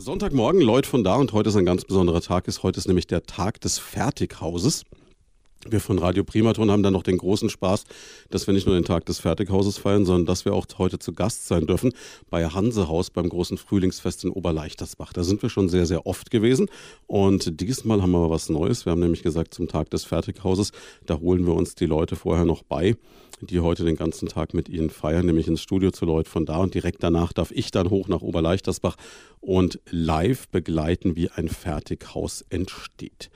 Sonntagmorgen, Leute von da und heute ist ein ganz besonderer Tag. Ist heute ist nämlich der Tag des Fertighauses. Wir von Radio Primaton haben dann noch den großen Spaß, dass wir nicht nur den Tag des Fertighauses feiern, sondern dass wir auch heute zu Gast sein dürfen bei Hansehaus beim großen Frühlingsfest in Oberleichtersbach. Da sind wir schon sehr, sehr oft gewesen und diesmal haben wir was Neues. Wir haben nämlich gesagt, zum Tag des Fertighauses, da holen wir uns die Leute vorher noch bei, die heute den ganzen Tag mit ihnen feiern, nämlich ins Studio zu Leuten von da und direkt danach darf ich dann hoch nach Oberleichtersbach und live begleiten, wie ein Fertighaus entsteht.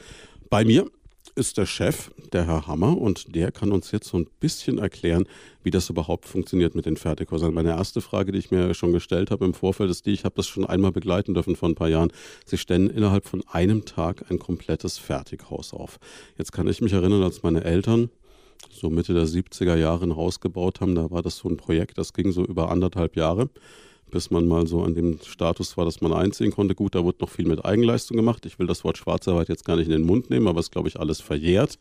Bei mir ist der Chef, der Herr Hammer, und der kann uns jetzt so ein bisschen erklären, wie das überhaupt funktioniert mit den Fertighäusern. Meine erste Frage, die ich mir schon gestellt habe im Vorfeld, ist die, ich habe das schon einmal begleiten dürfen vor ein paar Jahren. Sie stellen innerhalb von einem Tag ein komplettes Fertighaus auf. Jetzt kann ich mich erinnern, als meine Eltern so Mitte der 70er Jahre ein Haus gebaut haben, da war das so ein Projekt, das ging so über anderthalb Jahre bis man mal so an dem Status war, dass man einziehen konnte. Gut, da wurde noch viel mit Eigenleistung gemacht. Ich will das Wort Schwarzarbeit jetzt gar nicht in den Mund nehmen, aber es ist, glaube ich, alles verjährt.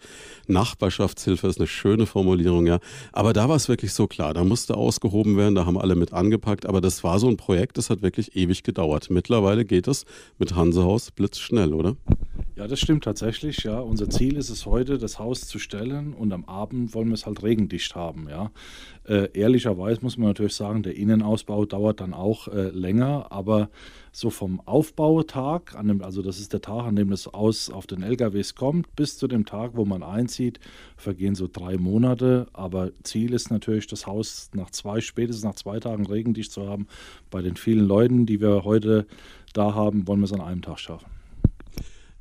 Nachbarschaftshilfe ist eine schöne Formulierung, ja. Aber da war es wirklich so klar, da musste ausgehoben werden, da haben alle mit angepackt, aber das war so ein Projekt, das hat wirklich ewig gedauert. Mittlerweile geht es mit Hansehaus blitzschnell, oder? Ja, das stimmt tatsächlich. Ja, unser Ziel ist es heute, das Haus zu stellen und am Abend wollen wir es halt regendicht haben. Ja, äh, ehrlicherweise muss man natürlich sagen, der Innenausbau dauert dann auch äh, länger, aber so vom Aufbautag, an dem, also das ist der Tag, an dem das Aus auf den LKWs kommt, bis zu dem Tag, wo man einzieht, vergehen so drei Monate. Aber Ziel ist natürlich, das Haus nach zwei, spätestens nach zwei Tagen regendicht zu haben. Bei den vielen Leuten, die wir heute da haben, wollen wir es an einem Tag schaffen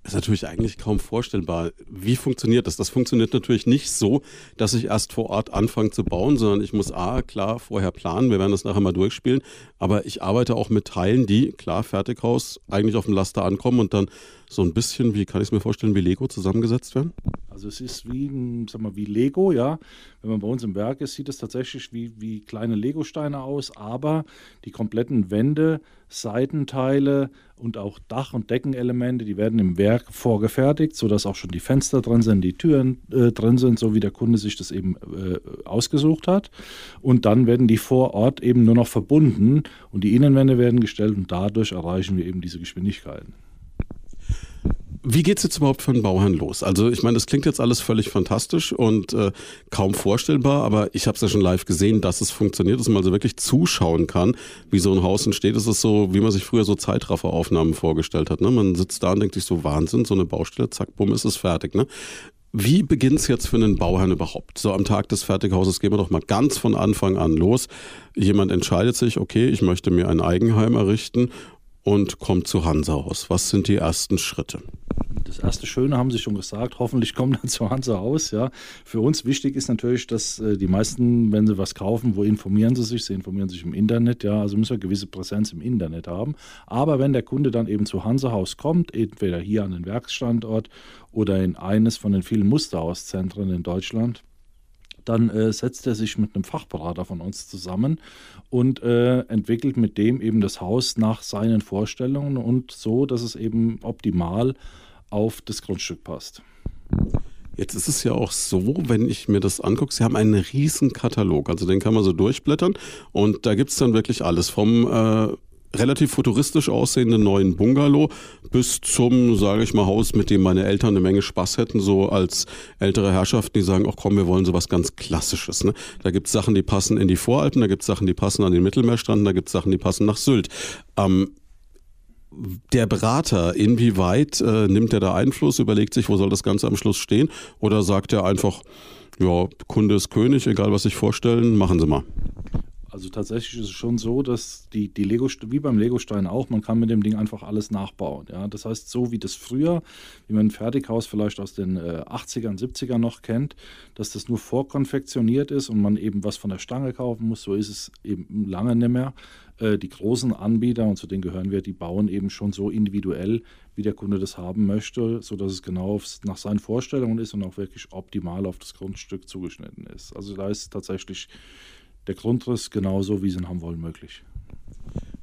ist natürlich eigentlich kaum vorstellbar. Wie funktioniert das? Das funktioniert natürlich nicht so, dass ich erst vor Ort anfange zu bauen, sondern ich muss A, klar, vorher planen. Wir werden das nachher mal durchspielen. Aber ich arbeite auch mit Teilen, die, klar, Fertighaus, eigentlich auf dem Laster ankommen und dann so ein bisschen, wie kann ich es mir vorstellen, wie Lego zusammengesetzt werden? Also es ist wie, sag mal, wie Lego, ja. Wenn man bei uns im Werk ist, sieht es tatsächlich wie, wie kleine Lego-Steine aus, aber die kompletten Wände, Seitenteile und auch Dach- und Deckenelemente, die werden im Werk vorgefertigt, sodass auch schon die Fenster drin sind, die Türen äh, drin sind, so wie der Kunde sich das eben äh, ausgesucht hat. Und dann werden die vor Ort eben nur noch verbunden und die Innenwände werden gestellt und dadurch erreichen wir eben diese Geschwindigkeiten. Wie geht es jetzt überhaupt für einen Bauherrn los? Also ich meine, das klingt jetzt alles völlig fantastisch und äh, kaum vorstellbar, aber ich habe es ja schon live gesehen, dass es funktioniert, dass man also wirklich zuschauen kann, wie so ein Haus entsteht. Das ist so, wie man sich früher so Zeitrafferaufnahmen vorgestellt hat. Ne? Man sitzt da und denkt sich so, Wahnsinn, so eine Baustelle, zack, bumm, ist es fertig. Ne? Wie beginnt es jetzt für einen Bauherrn überhaupt? So am Tag des Fertighauses gehen wir doch mal ganz von Anfang an los. Jemand entscheidet sich, okay, ich möchte mir ein Eigenheim errichten und kommt zu Hansa-Haus. Was sind die ersten Schritte? Das erste Schöne haben Sie schon gesagt, hoffentlich kommen dann zu Hansa Haus. Ja. Für uns wichtig ist natürlich, dass äh, die meisten, wenn sie was kaufen, wo informieren sie sich? Sie informieren sich im Internet, ja, also müssen wir gewisse Präsenz im Internet haben. Aber wenn der Kunde dann eben zu Hansa Haus kommt, entweder hier an den Werksstandort oder in eines von den vielen Musterhauszentren in Deutschland, dann äh, setzt er sich mit einem Fachberater von uns zusammen und äh, entwickelt mit dem eben das Haus nach seinen Vorstellungen und so, dass es eben optimal auf das Grundstück passt. Jetzt ist es ja auch so, wenn ich mir das angucke, Sie haben einen riesen Katalog, also den kann man so durchblättern und da gibt es dann wirklich alles vom äh, relativ futuristisch aussehenden neuen Bungalow bis zum, sage ich mal, Haus, mit dem meine Eltern eine Menge Spaß hätten, so als ältere Herrschaften, die sagen, ach komm, wir wollen sowas ganz Klassisches. Ne? Da gibt es Sachen, die passen in die Voralpen, da gibt es Sachen, die passen an den Mittelmeerstrand, da gibt es Sachen, die passen nach Sylt. Ähm, der Berater, inwieweit äh, nimmt er da Einfluss, überlegt sich, wo soll das Ganze am Schluss stehen? Oder sagt er einfach, ja, Kunde ist König, egal was sich vorstellen, machen Sie mal. Also tatsächlich ist es schon so, dass die, die Lego, wie beim Legostein auch, man kann mit dem Ding einfach alles nachbauen. Ja? Das heißt, so wie das früher, wie man ein Fertighaus vielleicht aus den äh, 80ern, 70ern noch kennt, dass das nur vorkonfektioniert ist und man eben was von der Stange kaufen muss, so ist es eben lange nicht mehr. Äh, die großen Anbieter, und zu denen gehören wir, die bauen eben schon so individuell, wie der Kunde das haben möchte, sodass es genau nach seinen Vorstellungen ist und auch wirklich optimal auf das Grundstück zugeschnitten ist. Also da ist tatsächlich der Grundriss genauso, wie sie ihn haben wollen, möglich.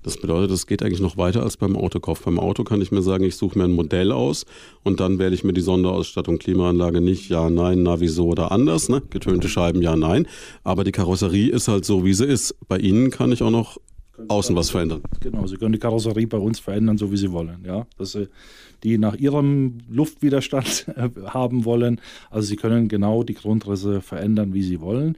Das bedeutet, es geht eigentlich noch weiter als beim Autokauf. Beim Auto kann ich mir sagen, ich suche mir ein Modell aus und dann wähle ich mir die Sonderausstattung, Klimaanlage nicht, ja, nein, na, wieso oder anders, ne? Getönte Scheiben, ja, nein. Aber die Karosserie ist halt so, wie sie ist. Bei Ihnen kann ich auch noch außen was verändern. Genau, Sie können die Karosserie bei uns verändern, so wie Sie wollen. Ja, dass Sie die nach Ihrem Luftwiderstand haben wollen. Also Sie können genau die Grundrisse verändern, wie Sie wollen.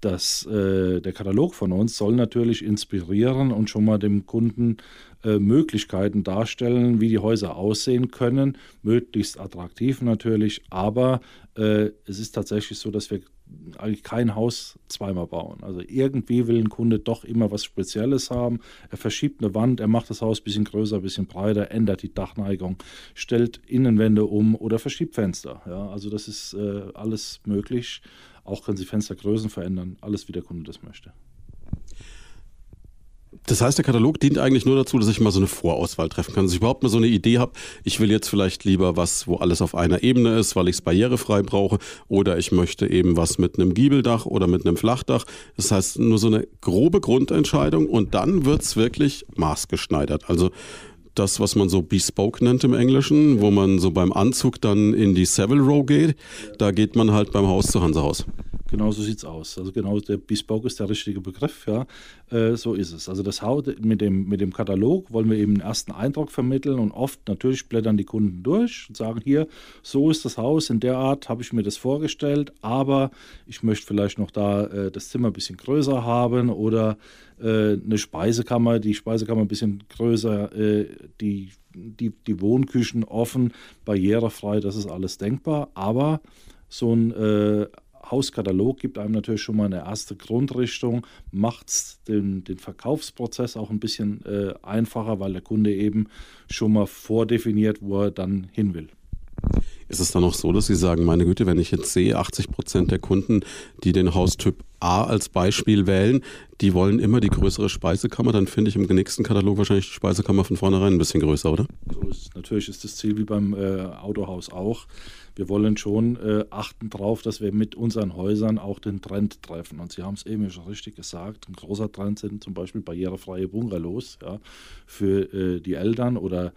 Das, äh, der Katalog von uns soll natürlich inspirieren und schon mal dem Kunden äh, Möglichkeiten darstellen, wie die Häuser aussehen können, möglichst attraktiv natürlich, aber äh, es ist tatsächlich so, dass wir eigentlich kein Haus zweimal bauen. Also irgendwie will ein Kunde doch immer was Spezielles haben. Er verschiebt eine Wand, er macht das Haus ein bisschen größer, ein bisschen breiter, ändert die Dachneigung, stellt Innenwände um oder verschiebt Fenster. Ja, also das ist äh, alles möglich. Auch können Sie Fenstergrößen verändern, alles wie der Kunde das möchte. Das heißt, der Katalog dient eigentlich nur dazu, dass ich mal so eine Vorauswahl treffen kann, dass ich überhaupt mal so eine Idee habe. Ich will jetzt vielleicht lieber was, wo alles auf einer Ebene ist, weil ich es barrierefrei brauche, oder ich möchte eben was mit einem Giebeldach oder mit einem Flachdach. Das heißt, nur so eine grobe Grundentscheidung und dann wird es wirklich maßgeschneidert. Also das, was man so Bespoke nennt im Englischen, wo man so beim Anzug dann in die Savile Row geht. Da geht man halt beim Haus zu Hansehaus. Genau so sieht es aus. Also genau der Bespoke ist der richtige Begriff, ja. Äh, so ist es. Also das Haus mit dem, mit dem Katalog wollen wir eben einen ersten Eindruck vermitteln und oft natürlich blättern die Kunden durch und sagen, hier, so ist das Haus, in der Art habe ich mir das vorgestellt, aber ich möchte vielleicht noch da äh, das Zimmer ein bisschen größer haben oder eine Speisekammer, die Speisekammer ein bisschen größer, äh, die, die, die Wohnküchen offen, barrierefrei, das ist alles denkbar, aber so ein äh, Hauskatalog gibt einem natürlich schon mal eine erste Grundrichtung, macht den, den Verkaufsprozess auch ein bisschen äh, einfacher, weil der Kunde eben schon mal vordefiniert, wo er dann hin will. Ist es dann auch so, dass Sie sagen, meine Güte, wenn ich jetzt sehe, 80 Prozent der Kunden, die den Haustyp A als Beispiel wählen, die wollen immer die größere Speisekammer, dann finde ich im nächsten Katalog wahrscheinlich die Speisekammer von vornherein ein bisschen größer, oder? So ist, natürlich ist das Ziel wie beim äh, Autohaus auch. Wir wollen schon äh, achten darauf, dass wir mit unseren Häusern auch den Trend treffen. Und Sie haben es eben schon richtig gesagt, ein großer Trend sind zum Beispiel barrierefreie Bungalows ja, für äh, die Eltern oder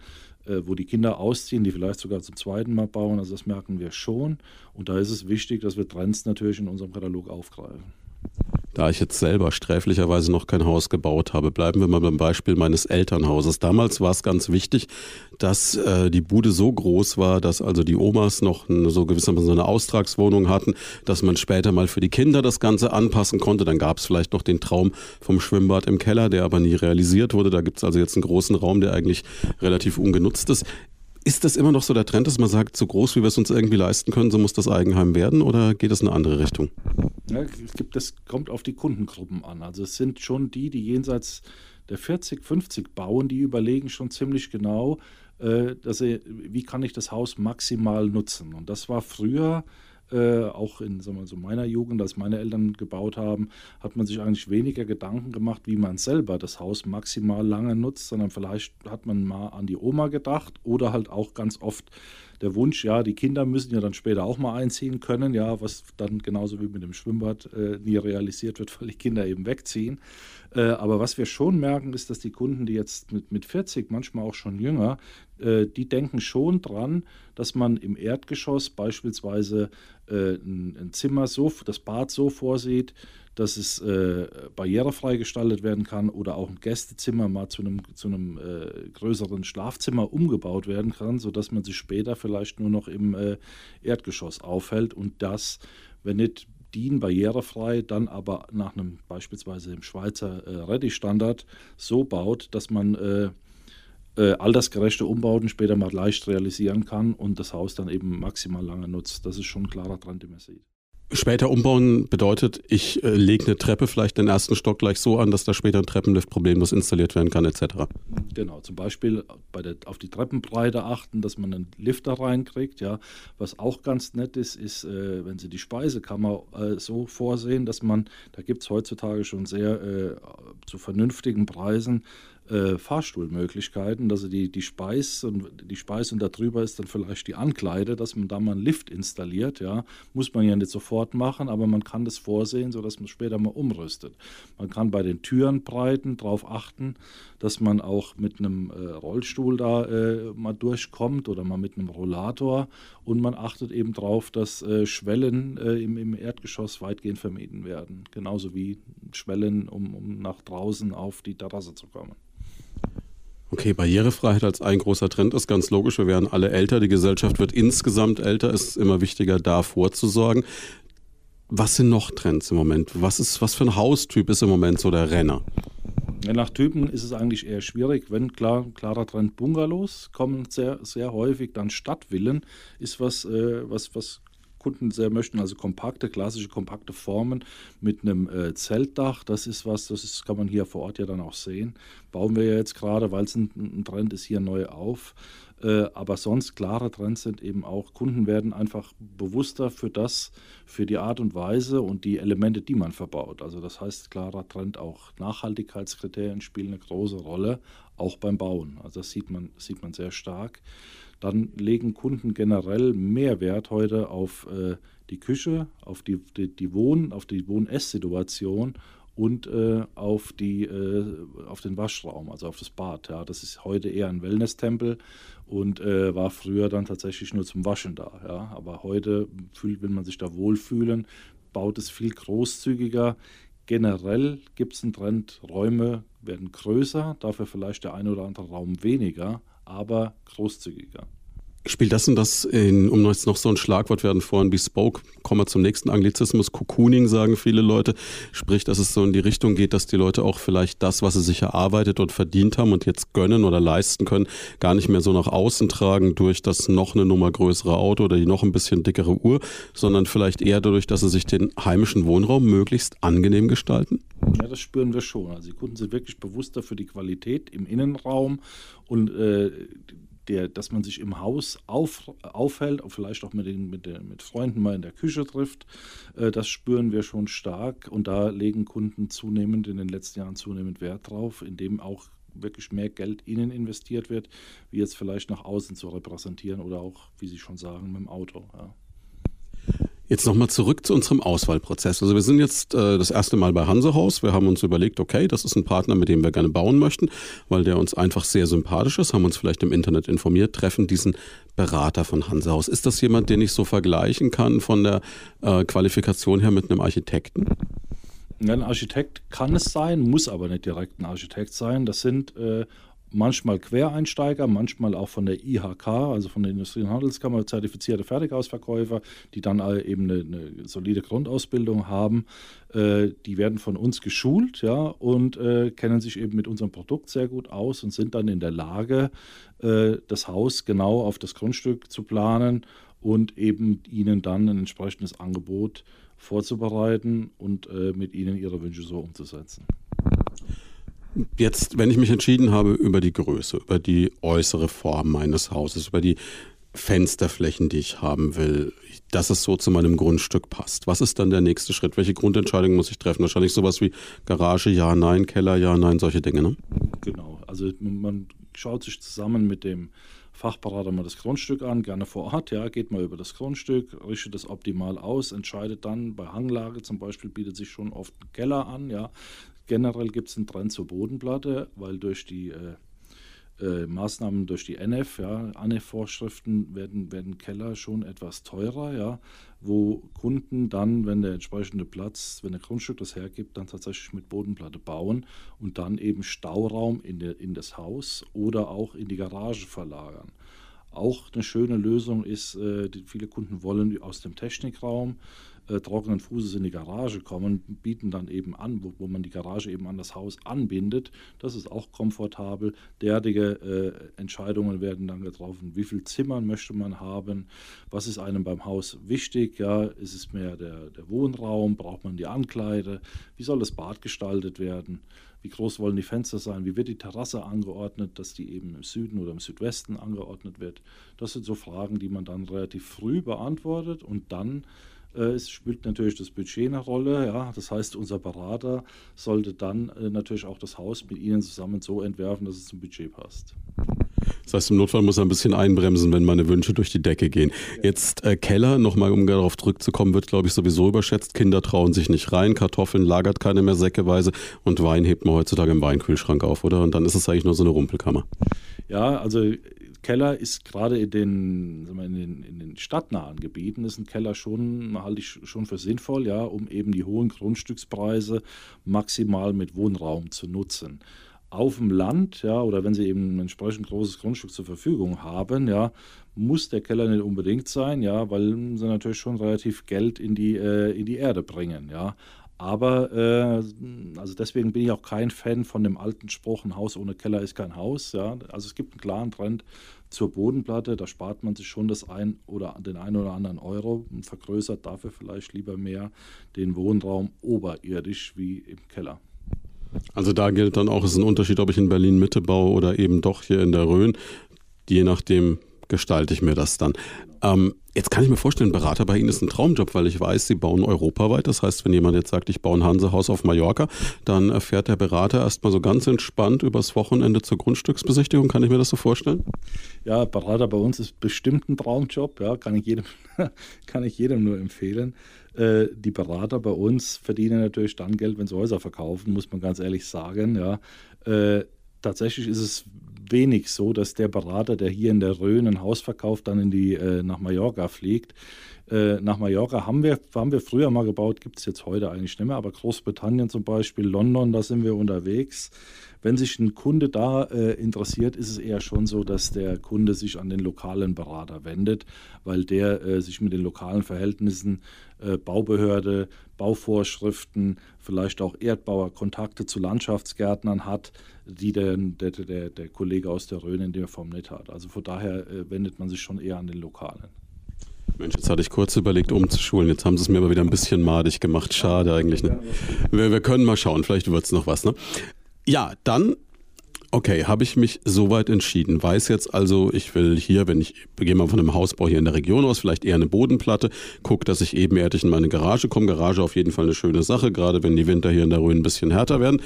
wo die Kinder ausziehen, die vielleicht sogar zum zweiten Mal bauen. Also das merken wir schon. Und da ist es wichtig, dass wir Trends natürlich in unserem Katalog aufgreifen. Da ich jetzt selber sträflicherweise noch kein Haus gebaut habe, bleiben wir mal beim Beispiel meines Elternhauses. Damals war es ganz wichtig, dass äh, die Bude so groß war, dass also die Omas noch eine, so gewissermaßen so eine Austragswohnung hatten, dass man später mal für die Kinder das Ganze anpassen konnte. Dann gab es vielleicht noch den Traum vom Schwimmbad im Keller, der aber nie realisiert wurde. Da gibt es also jetzt einen großen Raum, der eigentlich relativ ungenutzt ist. Ist das immer noch so der Trend, dass man sagt, so groß wie wir es uns irgendwie leisten können, so muss das Eigenheim werden oder geht es in eine andere Richtung? Ja, es gibt, das kommt auf die Kundengruppen an. Also es sind schon die, die jenseits der 40, 50 bauen, die überlegen schon ziemlich genau, äh, dass sie, wie kann ich das Haus maximal nutzen. Und das war früher äh, auch in sagen wir, so meiner Jugend, als meine Eltern gebaut haben, hat man sich eigentlich weniger Gedanken gemacht, wie man selber das Haus maximal lange nutzt, sondern vielleicht hat man mal an die Oma gedacht oder halt auch ganz oft der Wunsch, ja, die Kinder müssen ja dann später auch mal einziehen können, ja, was dann genauso wie mit dem Schwimmbad äh, nie realisiert wird, weil die Kinder eben wegziehen. Äh, aber was wir schon merken, ist, dass die Kunden, die jetzt mit, mit 40, manchmal auch schon jünger, äh, die denken schon dran, dass man im Erdgeschoss beispielsweise äh, ein, ein, Zimmer so, das Bad so vorsieht, dass es äh, barrierefrei gestaltet werden kann oder auch ein Gästezimmer mal zu einem, zu einem äh, größeren Schlafzimmer umgebaut werden kann, sodass man sich später vielleicht nur noch im äh, Erdgeschoss aufhält und das, wenn nicht DIN barrierefrei, dann aber nach einem beispielsweise im Schweizer äh, Ready-Standard so baut, dass man äh, altersgerechte Umbauten später mal leicht realisieren kann und das Haus dann eben maximal lange nutzt. Das ist schon ein klarer Trend, den man sieht. Später umbauen bedeutet, ich äh, lege eine Treppe vielleicht den ersten Stock gleich so an, dass da später ein Treppenlift problemlos installiert werden kann, etc. Genau, zum Beispiel bei der, auf die Treppenbreite achten, dass man einen Lifter reinkriegt. Ja. Was auch ganz nett ist, ist, äh, wenn Sie die Speisekammer äh, so vorsehen, dass man, da gibt es heutzutage schon sehr äh, zu vernünftigen Preisen äh, Fahrstuhlmöglichkeiten, dass die, die Speis und die Speis und darüber ist dann vielleicht die Ankleide, dass man da mal einen Lift installiert, ja, muss man ja nicht sofort machen, aber man kann das vorsehen, sodass man später mal umrüstet. Man kann bei den Türenbreiten darauf achten, dass man auch mit einem äh, Rollstuhl da äh, mal durchkommt oder mal mit einem Rollator und man achtet eben darauf, dass äh, Schwellen äh, im, im, Erdgeschoss weitgehend vermieden werden, genauso wie Schwellen, um, um nach draußen auf die Terrasse zu kommen. Okay, Barrierefreiheit als ein großer Trend ist ganz logisch. Wir werden alle älter, die Gesellschaft wird insgesamt älter. Es ist immer wichtiger, da vorzusorgen. Was sind noch Trends im Moment? Was, ist, was für ein Haustyp ist im Moment so der Renner? Nach Typen ist es eigentlich eher schwierig. Wenn klar, klarer Trend Bungalows kommen sehr, sehr häufig, dann Stadtvillen ist was, äh, was, was Kunden sehr möchten, also kompakte, klassische kompakte Formen mit einem äh, Zeltdach. Das ist was, das ist, kann man hier vor Ort ja dann auch sehen. Bauen wir ja jetzt gerade, weil es ein, ein, Trend ist, hier neu auf. Äh, aber sonst klare Trends sind eben auch, Kunden werden einfach bewusster für das, für die Art und Weise und die Elemente, die man verbaut. Also das heißt, klarer Trend auch Nachhaltigkeitskriterien spielen eine große Rolle, auch beim Bauen. Also das sieht man, sieht man sehr stark dann legen Kunden generell mehr Wert heute auf äh, die Küche, auf die, die, die Wohn-, auf die Wohn-Ess-Situation und äh, auf, die, äh, auf den Waschraum, also auf das Bad. Ja. Das ist heute eher ein Wellness-Tempel und äh, war früher dann tatsächlich nur zum Waschen da. Ja. Aber heute fühlt, will man sich da wohlfühlen, baut es viel großzügiger. Generell gibt es einen Trend, Räume werden größer, dafür vielleicht der eine oder andere Raum weniger aber großzügiger. Spielt das und das in, um jetzt noch so ein Schlagwort werden vorhin bespoke, kommen wir zum nächsten Anglizismus, Cocooning sagen viele Leute, sprich, dass es so in die Richtung geht, dass die Leute auch vielleicht das, was sie sich erarbeitet und verdient haben und jetzt gönnen oder leisten können, gar nicht mehr so nach außen tragen durch das noch eine Nummer größere Auto oder die noch ein bisschen dickere Uhr, sondern vielleicht eher dadurch, dass sie sich den heimischen Wohnraum möglichst angenehm gestalten? Ja, das spüren wir schon. Also die Kunden sind wirklich bewusster für die Qualität im Innenraum und äh, der, dass man sich im Haus auf, aufhält, vielleicht auch mit, den, mit, den, mit Freunden mal in der Küche trifft, äh, das spüren wir schon stark und da legen Kunden zunehmend in den letzten Jahren zunehmend Wert drauf, indem auch wirklich mehr Geld innen investiert wird, wie jetzt vielleicht nach außen zu repräsentieren oder auch, wie Sie schon sagen, mit dem Auto. Ja. Jetzt nochmal zurück zu unserem Auswahlprozess. Also wir sind jetzt äh, das erste Mal bei Hansehaus. Wir haben uns überlegt, okay, das ist ein Partner, mit dem wir gerne bauen möchten, weil der uns einfach sehr sympathisch ist, haben uns vielleicht im Internet informiert, treffen diesen Berater von Hansehaus. Ist das jemand, den ich so vergleichen kann von der äh, Qualifikation her mit einem Architekten? Ein Architekt kann es sein, muss aber nicht direkt ein Architekt sein. Das sind äh, manchmal Quereinsteiger, manchmal auch von der IHK, also von der Industrie- und Handelskammer, zertifizierte Fertigausverkäufer, die dann eben eine, eine solide Grundausbildung haben. Äh, die werden von uns geschult ja, und äh, kennen sich eben mit unserem Produkt sehr gut aus und sind dann in der Lage, äh, das Haus genau auf das Grundstück zu planen und eben ihnen dann ein entsprechendes Angebot vorzubereiten und äh, mit ihnen ihre Wünsche so umzusetzen. Jetzt, wenn ich mich entschieden habe über die Größe, über die äußere Form meines Hauses, über die Fensterflächen, die ich haben will, dass es so zu meinem Grundstück passt. Was ist dann der nächste Schritt? Welche Grundentscheidung muss ich treffen? Wahrscheinlich sowas wie Garage, ja, nein, Keller, ja, nein, solche Dinge, ne? Genau. Also man schaut sich zusammen mit dem Fachberater mal das Grundstück an, gerne vor Ort, ja, geht mal über das Grundstück, richtet das optimal aus, entscheidet dann, bei Hanglage zum Beispiel bietet sich schon oft ein Keller an, ja, Generell gibt es einen Trend zur Bodenplatte, weil durch die äh, äh, Maßnahmen durch die NF, ja, ANEF-Vorschriften werden, werden Keller schon etwas teurer, ja, wo Kunden dann, wenn der entsprechende Platz, wenn der Grundstück das hergibt, dann tatsächlich mit Bodenplatte bauen und dann eben Stauraum in, der, in das Haus oder auch in die Garage verlagern. Auch eine schöne Lösung ist, äh, viele Kunden wollen aus dem Technikraum äh, trockenen Fußes in die Garage kommen, bieten dann eben an, wo, wo, man die Garage eben an das Haus anbindet. Das ist auch komfortabel. Derartige äh, Entscheidungen werden dann getroffen. Wie viel Zimmer möchte man haben? Was ist einem beim Haus wichtig? Ja, ist es mehr der, der Wohnraum? Braucht man die Ankleide? Wie soll das Bad gestaltet werden? Wie groß wollen die Fenster sein? Wie wird die Terrasse angeordnet, dass die eben im Süden oder im Südwesten angeordnet wird? Das sind so Fragen, die man dann relativ früh beantwortet und dann es spielt natürlich das Budget eine Rolle. Ja? Das heißt, unser Berater sollte dann äh, natürlich auch das Haus mit Ihnen zusammen so entwerfen, dass es zum Budget passt. Das heißt, im Notfall muss er ein bisschen einbremsen, wenn meine Wünsche durch die Decke gehen. Jetzt äh, Keller, nochmal um darauf zurückzukommen, wird, glaube ich, sowieso überschätzt. Kinder trauen sich nicht rein, Kartoffeln lagert keine mehr säckeweise und Wein hebt man heutzutage im Weinkühlschrank auf, oder? Und dann ist es eigentlich nur so eine Rumpelkammer. Ja, also Keller ist gerade in den, in den, in den stadtnahen Gebieten ist ein Keller schon, halte ich schon für sinnvoll, ja, um eben die hohen Grundstückspreise maximal mit Wohnraum zu nutzen. Auf dem Land, ja, oder wenn Sie eben ein entsprechend großes Grundstück zur Verfügung haben, ja, muss der Keller nicht unbedingt sein, ja, weil sie natürlich schon relativ Geld in die, äh, in die Erde bringen, ja. Aber äh, also deswegen bin ich auch kein Fan von dem alten Spruch, ein Haus ohne Keller ist kein Haus. Ja? Also es gibt einen klaren Trend zur Bodenplatte, da spart man sich schon das ein oder den einen oder anderen Euro und vergrößert dafür vielleicht lieber mehr den Wohnraum oberirdisch wie im Keller. Also da gilt dann auch, es ist ein Unterschied, ob ich in Berlin Mitte baue oder eben doch hier in der Rhön. Je nachdem gestalte ich mir das dann. Ähm, jetzt kann ich mir vorstellen, Berater bei Ihnen ist ein Traumjob, weil ich weiß, Sie bauen europaweit. Das heißt, wenn jemand jetzt sagt, ich baue ein Hansehaus auf Mallorca, dann erfährt der Berater erstmal so ganz entspannt übers Wochenende zur Grundstücksbesichtigung. Kann ich mir das so vorstellen? Ja, Berater bei uns ist bestimmt ein Traumjob. Ja, kann ich jedem, kann ich jedem nur empfehlen. Äh, die Berater bei uns verdienen natürlich dann Geld, wenn sie Häuser verkaufen, muss man ganz ehrlich sagen. Ja. Äh, tatsächlich ist es wenig so, dass der Berater, der hier in der Rhön ein Haus verkauft, dann in die, äh, nach Mallorca fliegt. Äh, nach Mallorca haben wir, haben wir früher mal gebaut, gibt es jetzt heute eigentlich nicht mehr, aber Großbritannien zum Beispiel, London, da sind wir unterwegs. Wenn sich ein Kunde da äh, interessiert, ist es eher schon so, dass der Kunde sich an den lokalen Berater wendet, weil der äh, sich mit den lokalen Verhältnissen, äh, Baubehörde, Bauvorschriften, vielleicht auch Erdbauer, Kontakte zu Landschaftsgärtnern hat, die der, der, der, der Kollege aus der Rhön in der Form nicht hat. Also von daher äh, wendet man sich schon eher an den Lokalen. Mensch, jetzt hatte ich kurz überlegt, umzuschulen. Jetzt haben sie es mir aber wieder ein bisschen madig gemacht. Schade eigentlich. Ne? Wir, wir können mal schauen, vielleicht wird es noch was. Ne? Ja, dann, okay, habe ich mich soweit entschieden. Weiß jetzt also, ich will hier, wenn ich gehe mal von einem Hausbau hier in der Region aus, vielleicht eher eine Bodenplatte, gucke, dass ich ebenerdig in meine Garage komme. Garage auf jeden Fall eine schöne Sache, gerade wenn die Winter hier in der Rhön ein bisschen härter werden.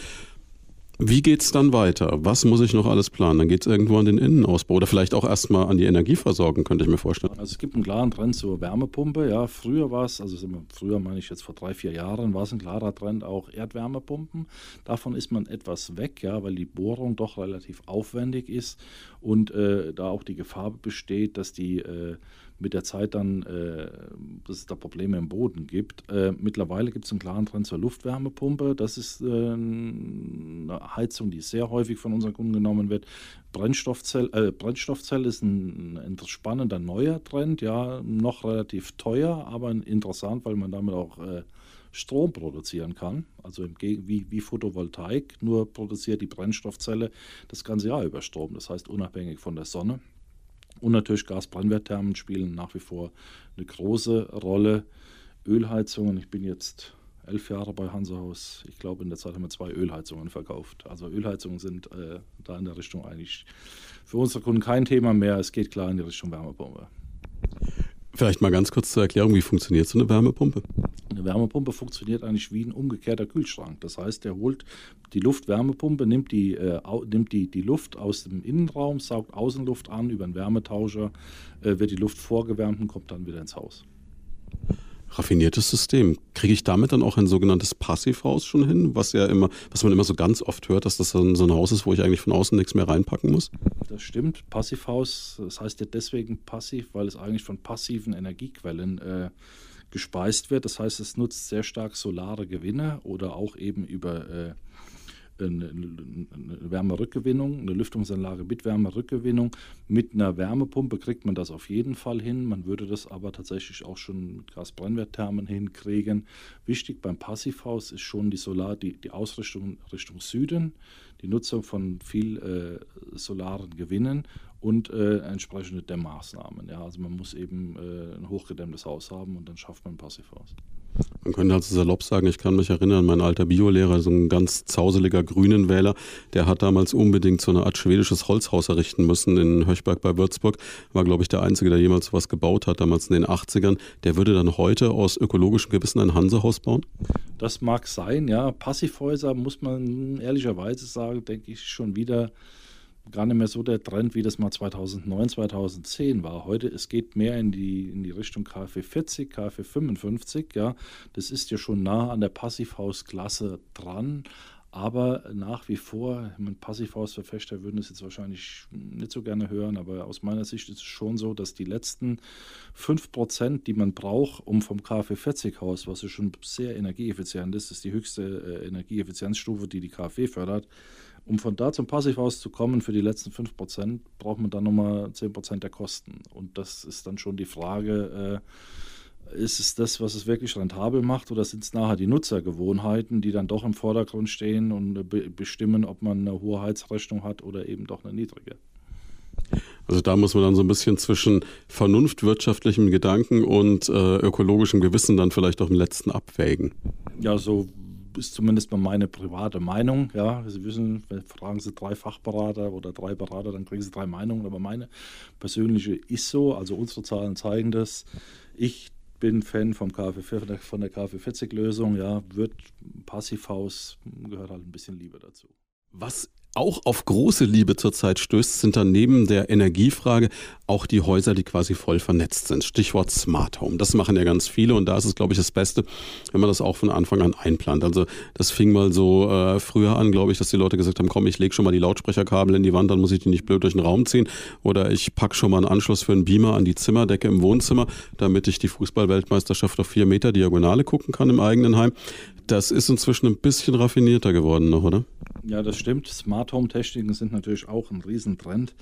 Wie geht es dann weiter? Was muss ich noch alles planen? Dann geht es irgendwo an den Innenausbau oder vielleicht auch erstmal an die Energieversorgung, könnte ich mir vorstellen. Also es gibt einen klaren Trend zur Wärmepumpe. Ja, früher war es, also früher meine ich jetzt vor drei, vier Jahren, war es ein klarer Trend auch Erdwärmepumpen. Davon ist man etwas weg, ja, weil die Bohrung doch relativ aufwendig ist und äh, da auch die Gefahr besteht, dass die äh, mit der Zeit dann, äh, dass es da Probleme im Boden gibt. Äh, mittlerweile gibt es einen klaren Trend zur Luftwärmepumpe. Das ist äh, eine Heizung, die sehr häufig von unseren Kunden genommen wird. Brennstoffzelle, äh, Brennstoffzelle ist ein, ein, spannender neuer Trend, ja, noch relativ teuer, aber interessant, weil man damit auch äh, Strom produzieren kann, also wie, wie Photovoltaik, nur produziert die Brennstoffzelle das ganze Jahr über Strom, das heißt unabhängig von der Sonne. Und natürlich Gasbrennwertthermen spielen nach wie vor eine große Rolle. Ölheizungen, ich bin jetzt elf Jahre bei Hansehaus. Ich glaube, in der Zeit haben wir zwei Ölheizungen verkauft. Also Ölheizungen sind äh, da in der Richtung eigentlich für unsere Kunden kein Thema mehr. Es geht klar in die Richtung Wärmepumpe. Vielleicht mal ganz kurz zur Erklärung, wie funktioniert so eine Wärmepumpe? Eine Wärmepumpe funktioniert eigentlich wie ein umgekehrter Kühlschrank. Das heißt, der holt die Luftwärmepumpe, nimmt die, äh, nimmt die, die Luft aus dem Innenraum, saugt Außenluft an, über einen Wärmetauscher äh, wird die Luft vorgewärmt und kommt dann wieder ins Haus raffiniertes System. Kriege ich damit dann auch ein sogenanntes Passivhaus schon hin, was ja immer, was man immer so ganz oft hört, dass das so ein Haus ist, wo ich eigentlich von außen nichts mehr reinpacken muss? Das stimmt. Passivhaus, das heißt ja deswegen passiv, weil es eigentlich von passiven Energiequellen äh, gespeist wird. Das heißt, es nutzt sehr stark solare Gewinne oder auch eben über äh, eine, Wärmerückgewinnung, eine Lüftungsanlage mit Wärmerückgewinnung. Mit einer Wärmepumpe kriegt man das auf jeden Fall hin. Man würde das aber tatsächlich auch schon mit Gasbrennwertthermen hinkriegen. Wichtig beim Passivhaus ist schon die Solar, die, die Ausrichtung Richtung Süden, die Nutzung von viel äh, solaren Gewinnen und äh, entsprechende Dämmmaßnahmen. Ja, also man muss eben äh, ein hochgedämmtes Haus haben und dann schafft man ein Passivhaus. Man könnte also salopp sagen, ich kann mich erinnern, mein alter Biolehrer, so ein ganz zauseliger Grünenwähler, der hat damals unbedingt so eine Art schwedisches Holzhaus errichten müssen in Höchberg bei Würzburg. War, glaube ich, der Einzige, der jemals sowas gebaut hat, damals in den 80ern. Der würde dann heute aus ökologischen Gewissen ein Hansehaus bauen? Das mag sein, ja. Passivhäuser muss man ehrlicherweise sagen, denke ich schon wieder gar nicht mehr so der Trend, wie das mal 2009, 2010 war. Heute, es geht mehr in die, in die Richtung KfW 40, KfW 55, ja. Das ist ja schon nah an der Passivhausklasse dran. Aber nach wie vor, Passivhausverfechter würden es jetzt wahrscheinlich nicht so gerne hören, aber aus meiner Sicht ist es schon so, dass die letzten 5%, die man braucht, um vom KfW 40 Haus, was ja schon sehr energieeffizient ist, ist die höchste äh, Energieeffizienzstufe, die die KfW fördert, um von da zum Passivhaus zu kommen, für die letzten 5% braucht man dann nochmal 10% der Kosten. Und das ist dann schon die Frage, äh, ist es das, was es wirklich rentabel macht, oder sind es nachher die Nutzergewohnheiten, die dann doch im Vordergrund stehen und be bestimmen, ob man eine hohe Heizrechnung hat oder eben doch eine niedrige? Also da muss man dann so ein bisschen zwischen vernunftwirtschaftlichem Gedanken und äh, ökologischem Gewissen dann vielleicht auch im letzten abwägen. Ja, so ist zumindest mal meine private Meinung. Ja, Sie wissen, fragen Sie drei Fachberater oder drei Berater, dann kriegen Sie drei Meinungen. Aber meine persönliche ist so. Also unsere Zahlen zeigen das. Ich bin Fan vom KfW, von der KfW 40 Lösung. Ja, wird Passivhaus gehört halt ein bisschen Liebe dazu. Was auch auf große Liebe zurzeit stößt, sind dann neben der Energiefrage auch die Häuser, die quasi voll vernetzt sind. Stichwort Smart Home. Das machen ja ganz viele und da ist es, glaube ich, das Beste, wenn man das auch von Anfang an einplant. Also das fing mal so äh, früher an, glaube ich, dass die Leute gesagt haben, komm, ich lege schon mal die Lautsprecherkabel in die Wand, dann muss ich die nicht blöd durch den Raum ziehen. Oder ich packe schon mal einen Anschluss für einen Beamer an die Zimmerdecke im Wohnzimmer, damit ich die Fußballweltmeisterschaft auf vier Meter Diagonale gucken kann im eigenen Heim. Das ist inzwischen ein bisschen raffinierter geworden noch, oder? Ja, das stimmt. Smart Home Techniken sind natürlich auch ein Riesentrend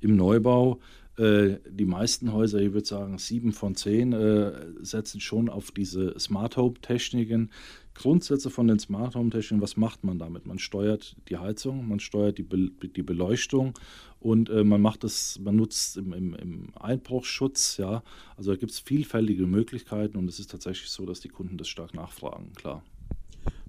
im Neubau. Äh, die meisten Häuser, ich würde sagen sieben von zehn, äh, setzen schon auf diese Smart Home Techniken. Grundsätze von den Smart Home Techniken, was macht man damit? Man steuert die Heizung, man steuert die, Be die Beleuchtung und äh, man macht es, man nutzt im, im, im Einbruchsschutz, ja. Also da gibt es vielfältige Möglichkeiten und es ist tatsächlich so, dass die Kunden das stark nachfragen, klar.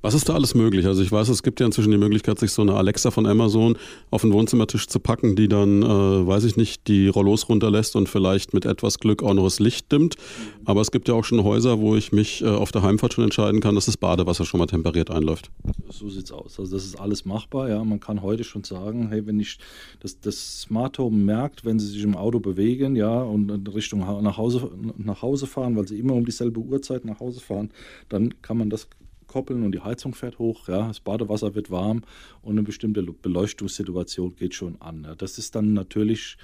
Was ist da alles möglich? Also ich weiß, es gibt ja inzwischen die Möglichkeit, sich so eine Alexa von Amazon auf den Wohnzimmertisch zu packen, die dann, äh, weiß ich nicht, die Rollos runterlässt und vielleicht mit etwas Glück auch noch das Licht dimmt. Aber es gibt ja auch schon Häuser, wo ich mich äh, auf der Heimfahrt schon entscheiden kann, dass das Badewasser schon mal temperiert einläuft. So sieht's aus. Also das ist alles machbar. Ja, man kann heute schon sagen, hey, wenn ich das, das Smart Home merkt, wenn Sie sich im Auto bewegen, ja, und in Richtung nach Hause, nach Hause fahren, weil Sie immer um dieselbe Uhrzeit nach Hause fahren, dann kann man das koppeln und die Heizung fährt hoch, ja, das Badewasser wird warm und eine bestimmte Beleuchtungssituation geht schon an. Ja. Das ist dann natürlich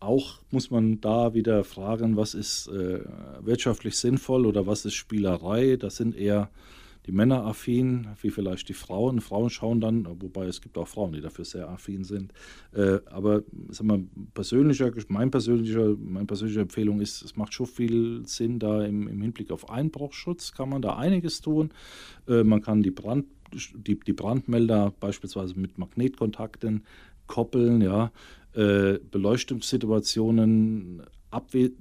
auch, muss man da wieder fragen, was ist äh, wirtschaftlich sinnvoll oder was ist Spielerei. Das sind eher die Männer affin, wie vielleicht die Frauen. Frauen schauen dann, wobei es gibt auch Frauen, die dafür sehr affin sind. Äh, aber sag mal, persönlicher, mein persönlicher, meine persönliche Empfehlung ist, es macht schon viel Sinn, da im, im Hinblick auf Einbruchschutz kann man da einiges tun. Äh, man kann die, Brand, die, die Brandmelder beispielsweise mit Magnetkontakten koppeln, ja. Äh, Beleuchtungssituationen abwe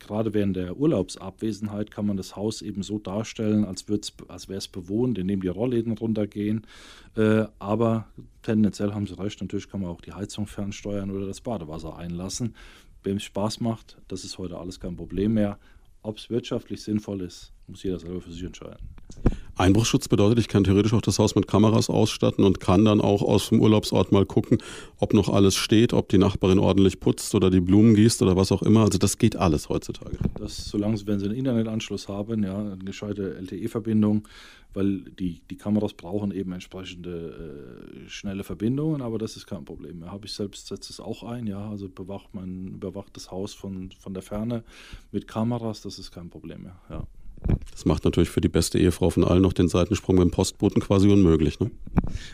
gerade während der Urlaubsabwesenheit kann man das Haus eben so darstellen, als, als wäre es bewohnt, indem die Rollläden runtergehen. Äh, aber tendenziell haben Sie recht, natürlich kann man auch die Heizung fernsteuern oder das Badewasser einlassen. Wem es Spaß macht, das ist heute alles kein Problem mehr. Ob es wirtschaftlich sinnvoll ist, muss jeder selber für sich entscheiden. Einbruchsschutz bedeutet, ich kann theoretisch auch das Haus mit Kameras ausstatten und kann dann auch aus dem Urlaubsort mal gucken, ob noch alles steht, ob die Nachbarin ordentlich putzt oder die Blumen gießt oder was auch immer. Also das geht alles heutzutage. Das, solange wenn Sie einen Internetanschluss haben, ja, eine gescheite LTE-Verbindung, weil die, die Kameras brauchen eben entsprechende äh, schnelle Verbindungen, aber das ist kein Problem mehr. Habe ich selbst setze es auch ein, ja, also bewacht man überwacht das Haus von, von der Ferne mit Kameras, das ist kein Problem mehr, ja. Das macht natürlich für die beste Ehefrau von allen noch den Seitensprung beim Postboten quasi unmöglich. Ne?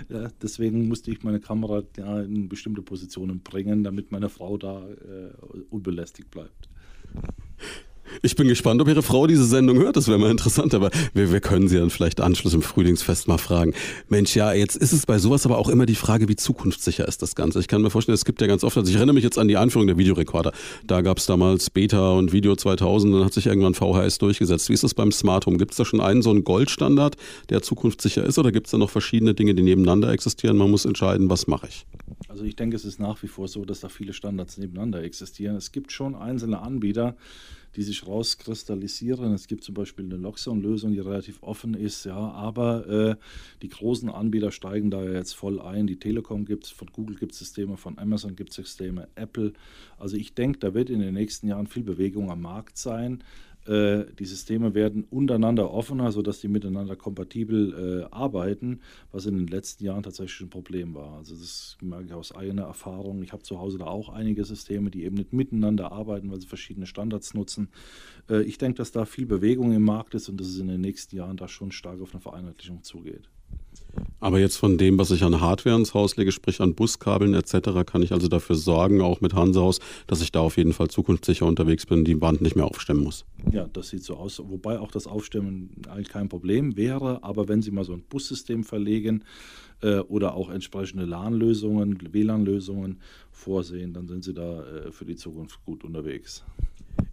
Ja, deswegen musste ich meine Kamera ja, in bestimmte Positionen bringen, damit meine Frau da äh, unbelästigt bleibt. Ich bin gespannt, ob Ihre Frau diese Sendung hört. Das wäre mal interessant, aber wir, wir können Sie dann vielleicht Anschluss im Frühlingsfest mal fragen. Mensch, ja, jetzt ist es bei sowas aber auch immer die Frage, wie zukunftssicher ist das Ganze. Ich kann mir vorstellen, es gibt ja ganz oft, also ich erinnere mich jetzt an die Einführung der Videorekorder. Da gab es damals Beta und Video 2000, dann hat sich irgendwann VHS durchgesetzt. Wie ist das beim Smart Home? Gibt es da schon einen so einen Goldstandard, der zukunftssicher ist oder gibt es da noch verschiedene Dinge, die nebeneinander existieren? Man muss entscheiden, was mache ich? Also ich denke, es ist nach wie vor so, dass da viele Standards nebeneinander existieren. Es gibt schon einzelne Anbieter, die sich rauskristallisieren. Es gibt zum Beispiel eine Loxon-Lösung, die relativ offen ist, ja, aber äh, die großen Anbieter steigen da jetzt voll ein. Die Telekom gibt es, von Google gibt es Systeme, von Amazon gibt es Systeme, Apple. Also ich denke, da wird in den nächsten Jahren viel Bewegung am Markt sein. Äh, die Systeme werden untereinander offener, sodass die miteinander kompatibel äh, arbeiten, was in den letzten Jahren tatsächlich ein Problem war. Also das merke ich aus eigener Erfahrung. Ich habe zu Hause da auch einige Systeme, die eben nicht miteinander arbeiten, weil sie verschiedene Standards nutzen. Äh, ich denke, dass da viel Bewegung im Markt ist und dass es in den nächsten Jahren da schon stark auf eine Vereinheitlichung zugeht. Aber jetzt von dem, was ich an Hardware ins Haus lege, sprich an Buskabeln etc., kann ich also dafür sorgen, auch mit Hansehaus, dass ich da auf jeden Fall zukunftssicher unterwegs bin, die Wand nicht mehr aufstemmen muss. Ja, das sieht so aus. Wobei auch das Aufstemmen eigentlich kein Problem wäre. Aber wenn Sie mal so ein Bussystem verlegen äh, oder auch entsprechende LAN-Lösungen, WLAN-Lösungen vorsehen, dann sind Sie da äh, für die Zukunft gut unterwegs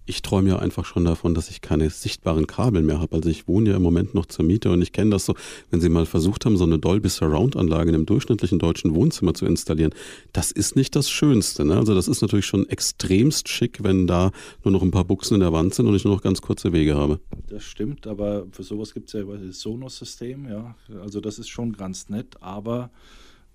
ich träume ja einfach schon davon, dass ich keine sichtbaren Kabel mehr habe. Also ich wohne ja im Moment noch zur Miete und ich kenne das so, wenn Sie mal versucht haben, so eine Dolby Surround Anlage in einem durchschnittlichen deutschen Wohnzimmer zu installieren, das ist nicht das Schönste. Ne? Also das ist natürlich schon extremst schick, wenn da nur noch ein paar Buchsen in der Wand sind und ich nur noch ganz kurze Wege habe. Das stimmt, aber für sowas gibt es ja das Sonos-System, ja. Also das ist schon ganz nett, aber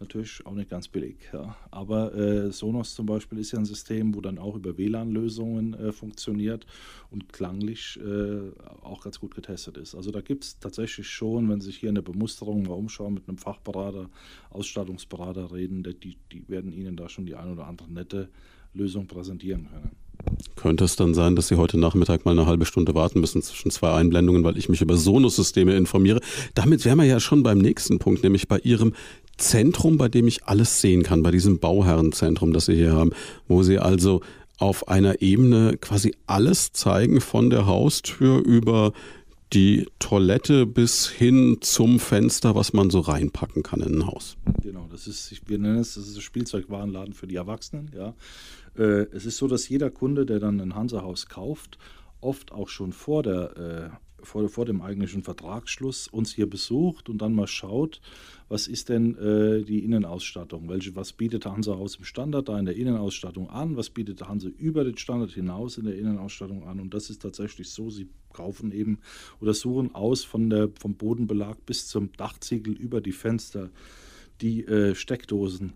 natürlich auch nicht ganz billig. Ja. Aber äh, Sonos zum Beispiel ist ja ein System, wo dann auch über WLAN-Lösungen äh, funktioniert und klanglich äh, auch ganz gut getestet ist. Also da gibt es tatsächlich schon, wenn Sie sich hier in der Bemusterung mal umschauen, mit einem Fachberater, Ausstattungsberater reden, die, die werden Ihnen da schon die ein oder andere nette Lösung präsentieren können. Könnte es dann sein, dass Sie heute Nachmittag mal eine halbe Stunde warten müssen zwischen zwei Einblendungen, weil ich mich über Sonos-Systeme informiere? Damit wären wir ja schon beim nächsten Punkt, nämlich bei Ihrem Zentrum, bei dem ich alles sehen kann, bei diesem Bauherrenzentrum, das Sie hier haben, wo Sie also auf einer Ebene quasi alles zeigen, von der Haustür über die Toilette bis hin zum Fenster, was man so reinpacken kann in ein Haus. Genau, das ist, wir nennen es, das ist ein Spielzeugwarenladen für die Erwachsenen. Ja. Äh, es ist so, dass jeder Kunde, der dann ein Hansa-Haus kauft, oft auch schon vor der äh, vor, vor dem eigentlichen Vertragsschluss uns hier besucht und dann mal schaut, was ist denn äh, die Innenausstattung? Welche, was bietet Hansa aus dem Standard da in der Innenausstattung an? Was bietet Hansa über den Standard hinaus in der Innenausstattung an? Und das ist tatsächlich so, sie kaufen eben oder suchen aus von der, vom Bodenbelag bis zum Dachziegel über die Fenster, die äh, Steckdosen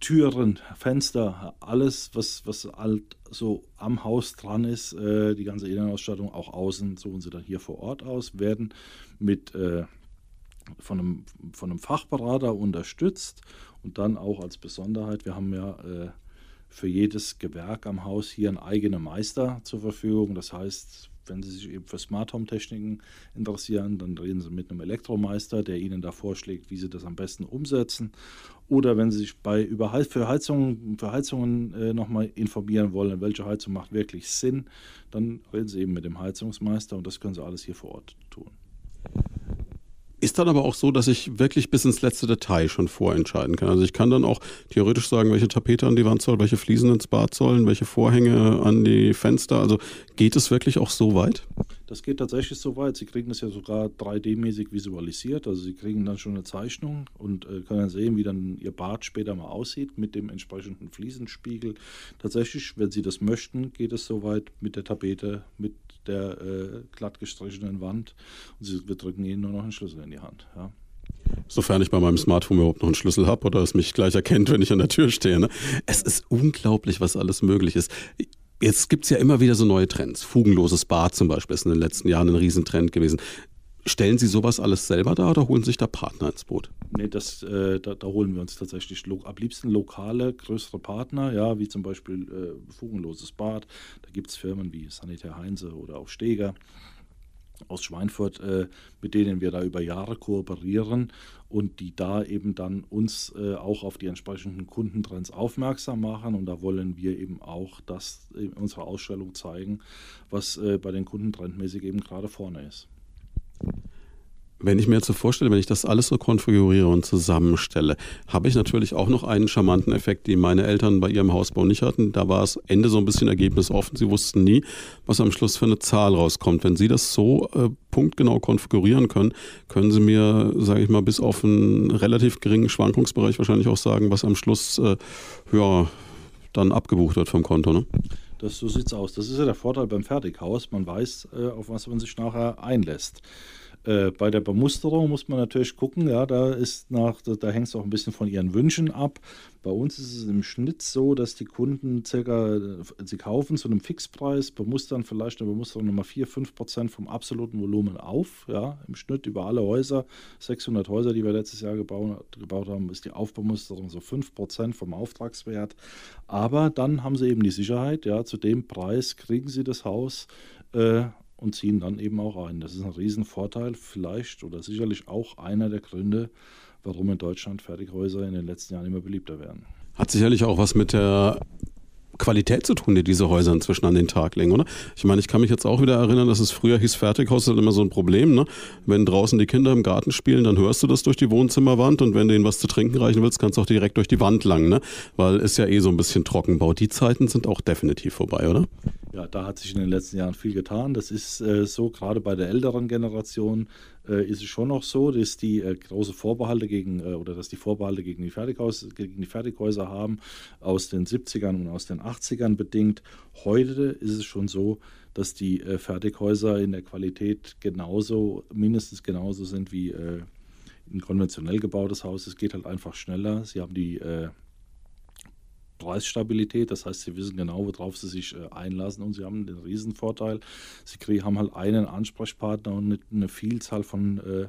Türen, Fenster, alles, was, was halt so am Haus dran ist, äh, die ganze Innenausstattung, auch außen, suchen sie dann hier vor Ort aus, werden mit äh, von, einem, von einem Fachberater unterstützt und dann auch als Besonderheit, wir haben ja äh, für jedes Gewerk am Haus hier einen eigenen Meister zur Verfügung. Das heißt, wenn Sie sich eben für Smart Home Techniken interessieren, dann reden Sie mit einem Elektromeister, der Ihnen da vorschlägt, wie Sie das am besten umsetzen. Oder wenn Sie sich bei über für Heizungen, für Heizungen äh, nochmal informieren wollen, welche Heizung macht wirklich Sinn, dann reden Sie eben mit dem Heizungsmeister und das können Sie alles hier vor Ort tun. Ist dann aber auch so, dass ich wirklich bis ins letzte Detail schon vorentscheiden kann. Also ich kann dann auch theoretisch sagen, welche Tapete an die Wand soll, welche Fliesen ins Bad sollen, welche Vorhänge an die Fenster. Also geht es wirklich auch so weit? Das geht tatsächlich so weit. Sie kriegen das ja sogar 3D-mäßig visualisiert. Also Sie kriegen dann schon eine Zeichnung und äh, können sehen, wie dann Ihr Bad später mal aussieht mit dem entsprechenden Fliesenspiegel. Tatsächlich, wenn Sie das möchten, geht es so weit mit der Tapete, mit der äh, glatt gestrichenen Wand. Und sie, wir drücken ihnen nur noch einen Schlüssel in die Hand. Ja. Sofern ich bei meinem Smartphone überhaupt noch einen Schlüssel habe oder es mich gleich erkennt, wenn ich an der Tür stehe. Ne? Es ist unglaublich, was alles möglich ist. Jetzt gibt es ja immer wieder so neue Trends. Fugenloses Bad zum Beispiel ist in den letzten Jahren ein Riesentrend gewesen. Stellen Sie sowas alles selber da oder holen sich da Partner ins Boot? Nee, das, äh, da, da, holen wir uns tatsächlich am liebsten lokale, größere Partner, ja, wie zum Beispiel äh, Fugenloses Bad. Da gibt es Firmen wie Sanitär Heinze oder auch Steger aus Schweinfurt, äh, mit denen wir da über Jahre kooperieren und die da eben dann uns äh, auch auf die entsprechenden Kundentrends aufmerksam machen. Und da wollen wir eben auch das in unserer Ausstellung zeigen, was äh, bei den Kunden trendmäßig eben gerade vorne ist. Wenn ich mir jetzt so vorstelle, wenn ich das alles so konfiguriere und zusammenstelle, habe ich natürlich auch noch einen charmanten Effekt, den meine Eltern bei ihrem Hausbau nicht hatten. Da war es Ende so ein bisschen ergebnisoffen. Sie wussten nie, was am Schluss für eine Zahl rauskommt. Wenn Sie das so äh, punktgenau konfigurieren können, können Sie mir, sage ich mal, bis auf einen relativ geringen Schwankungsbereich wahrscheinlich auch sagen, was am Schluss äh, ja, dann abgebucht wird vom Konto. Ne? Das, so sieht es aus. Das ist ja der Vorteil beim Fertighaus. Man weiß, äh, auf was man sich nachher einlässt. Äh, bei der Bemusterung muss man natürlich gucken, ja, da ist nach, da, da hängt es auch ein bisschen von ihren Wünschen ab. Bei uns ist es im Schnitt so, dass die Kunden circa, sie kaufen zu einem Fixpreis, bemustern vielleicht eine Bemusterung nochmal 4, 5 Prozent vom absoluten Volumen auf, ja, im Schnitt über alle Häuser. 600 Häuser, die wir letztes Jahr gebaut, gebaut haben, ist die Aufbemusterung so 5 Prozent vom Auftragswert. Aber dann haben sie eben die Sicherheit, ja, zu dem Preis kriegen sie das Haus äh, und ziehen dann eben auch ein. Das ist ein Riesenvorteil, vielleicht oder sicherlich auch einer der Gründe, warum in Deutschland Fertighäuser in den letzten Jahren immer beliebter werden. Hat sicherlich auch was mit der Qualität zu tun, die diese Häuser inzwischen an den Tag legen, oder? Ich meine, ich kann mich jetzt auch wieder erinnern, dass es früher hieß, Fertighaus ist halt immer so ein Problem, ne? Wenn draußen die Kinder im Garten spielen, dann hörst du das durch die Wohnzimmerwand und wenn du ihnen was zu trinken reichen willst, kannst du auch direkt durch die Wand lang, ne? Weil ist ja eh so ein bisschen Trockenbau. Die Zeiten sind auch definitiv vorbei, oder? Ja, da hat sich in den letzten Jahren viel getan. Das ist äh, so, gerade bei der älteren Generation ist es schon noch so, dass die äh, große Vorbehalte gegen äh, oder dass die Vorbehalte gegen die, Fertighaus, gegen die Fertighäuser haben aus den 70ern und aus den 80ern bedingt. Heute ist es schon so, dass die äh, Fertighäuser in der Qualität genauso, mindestens genauso sind wie äh, ein konventionell gebautes Haus. Es geht halt einfach schneller. Sie haben die Preisstabilität. Das heißt, sie wissen genau, worauf sie sich äh, einlassen und sie haben den Riesenvorteil. Sie haben halt einen Ansprechpartner und eine Vielzahl von äh,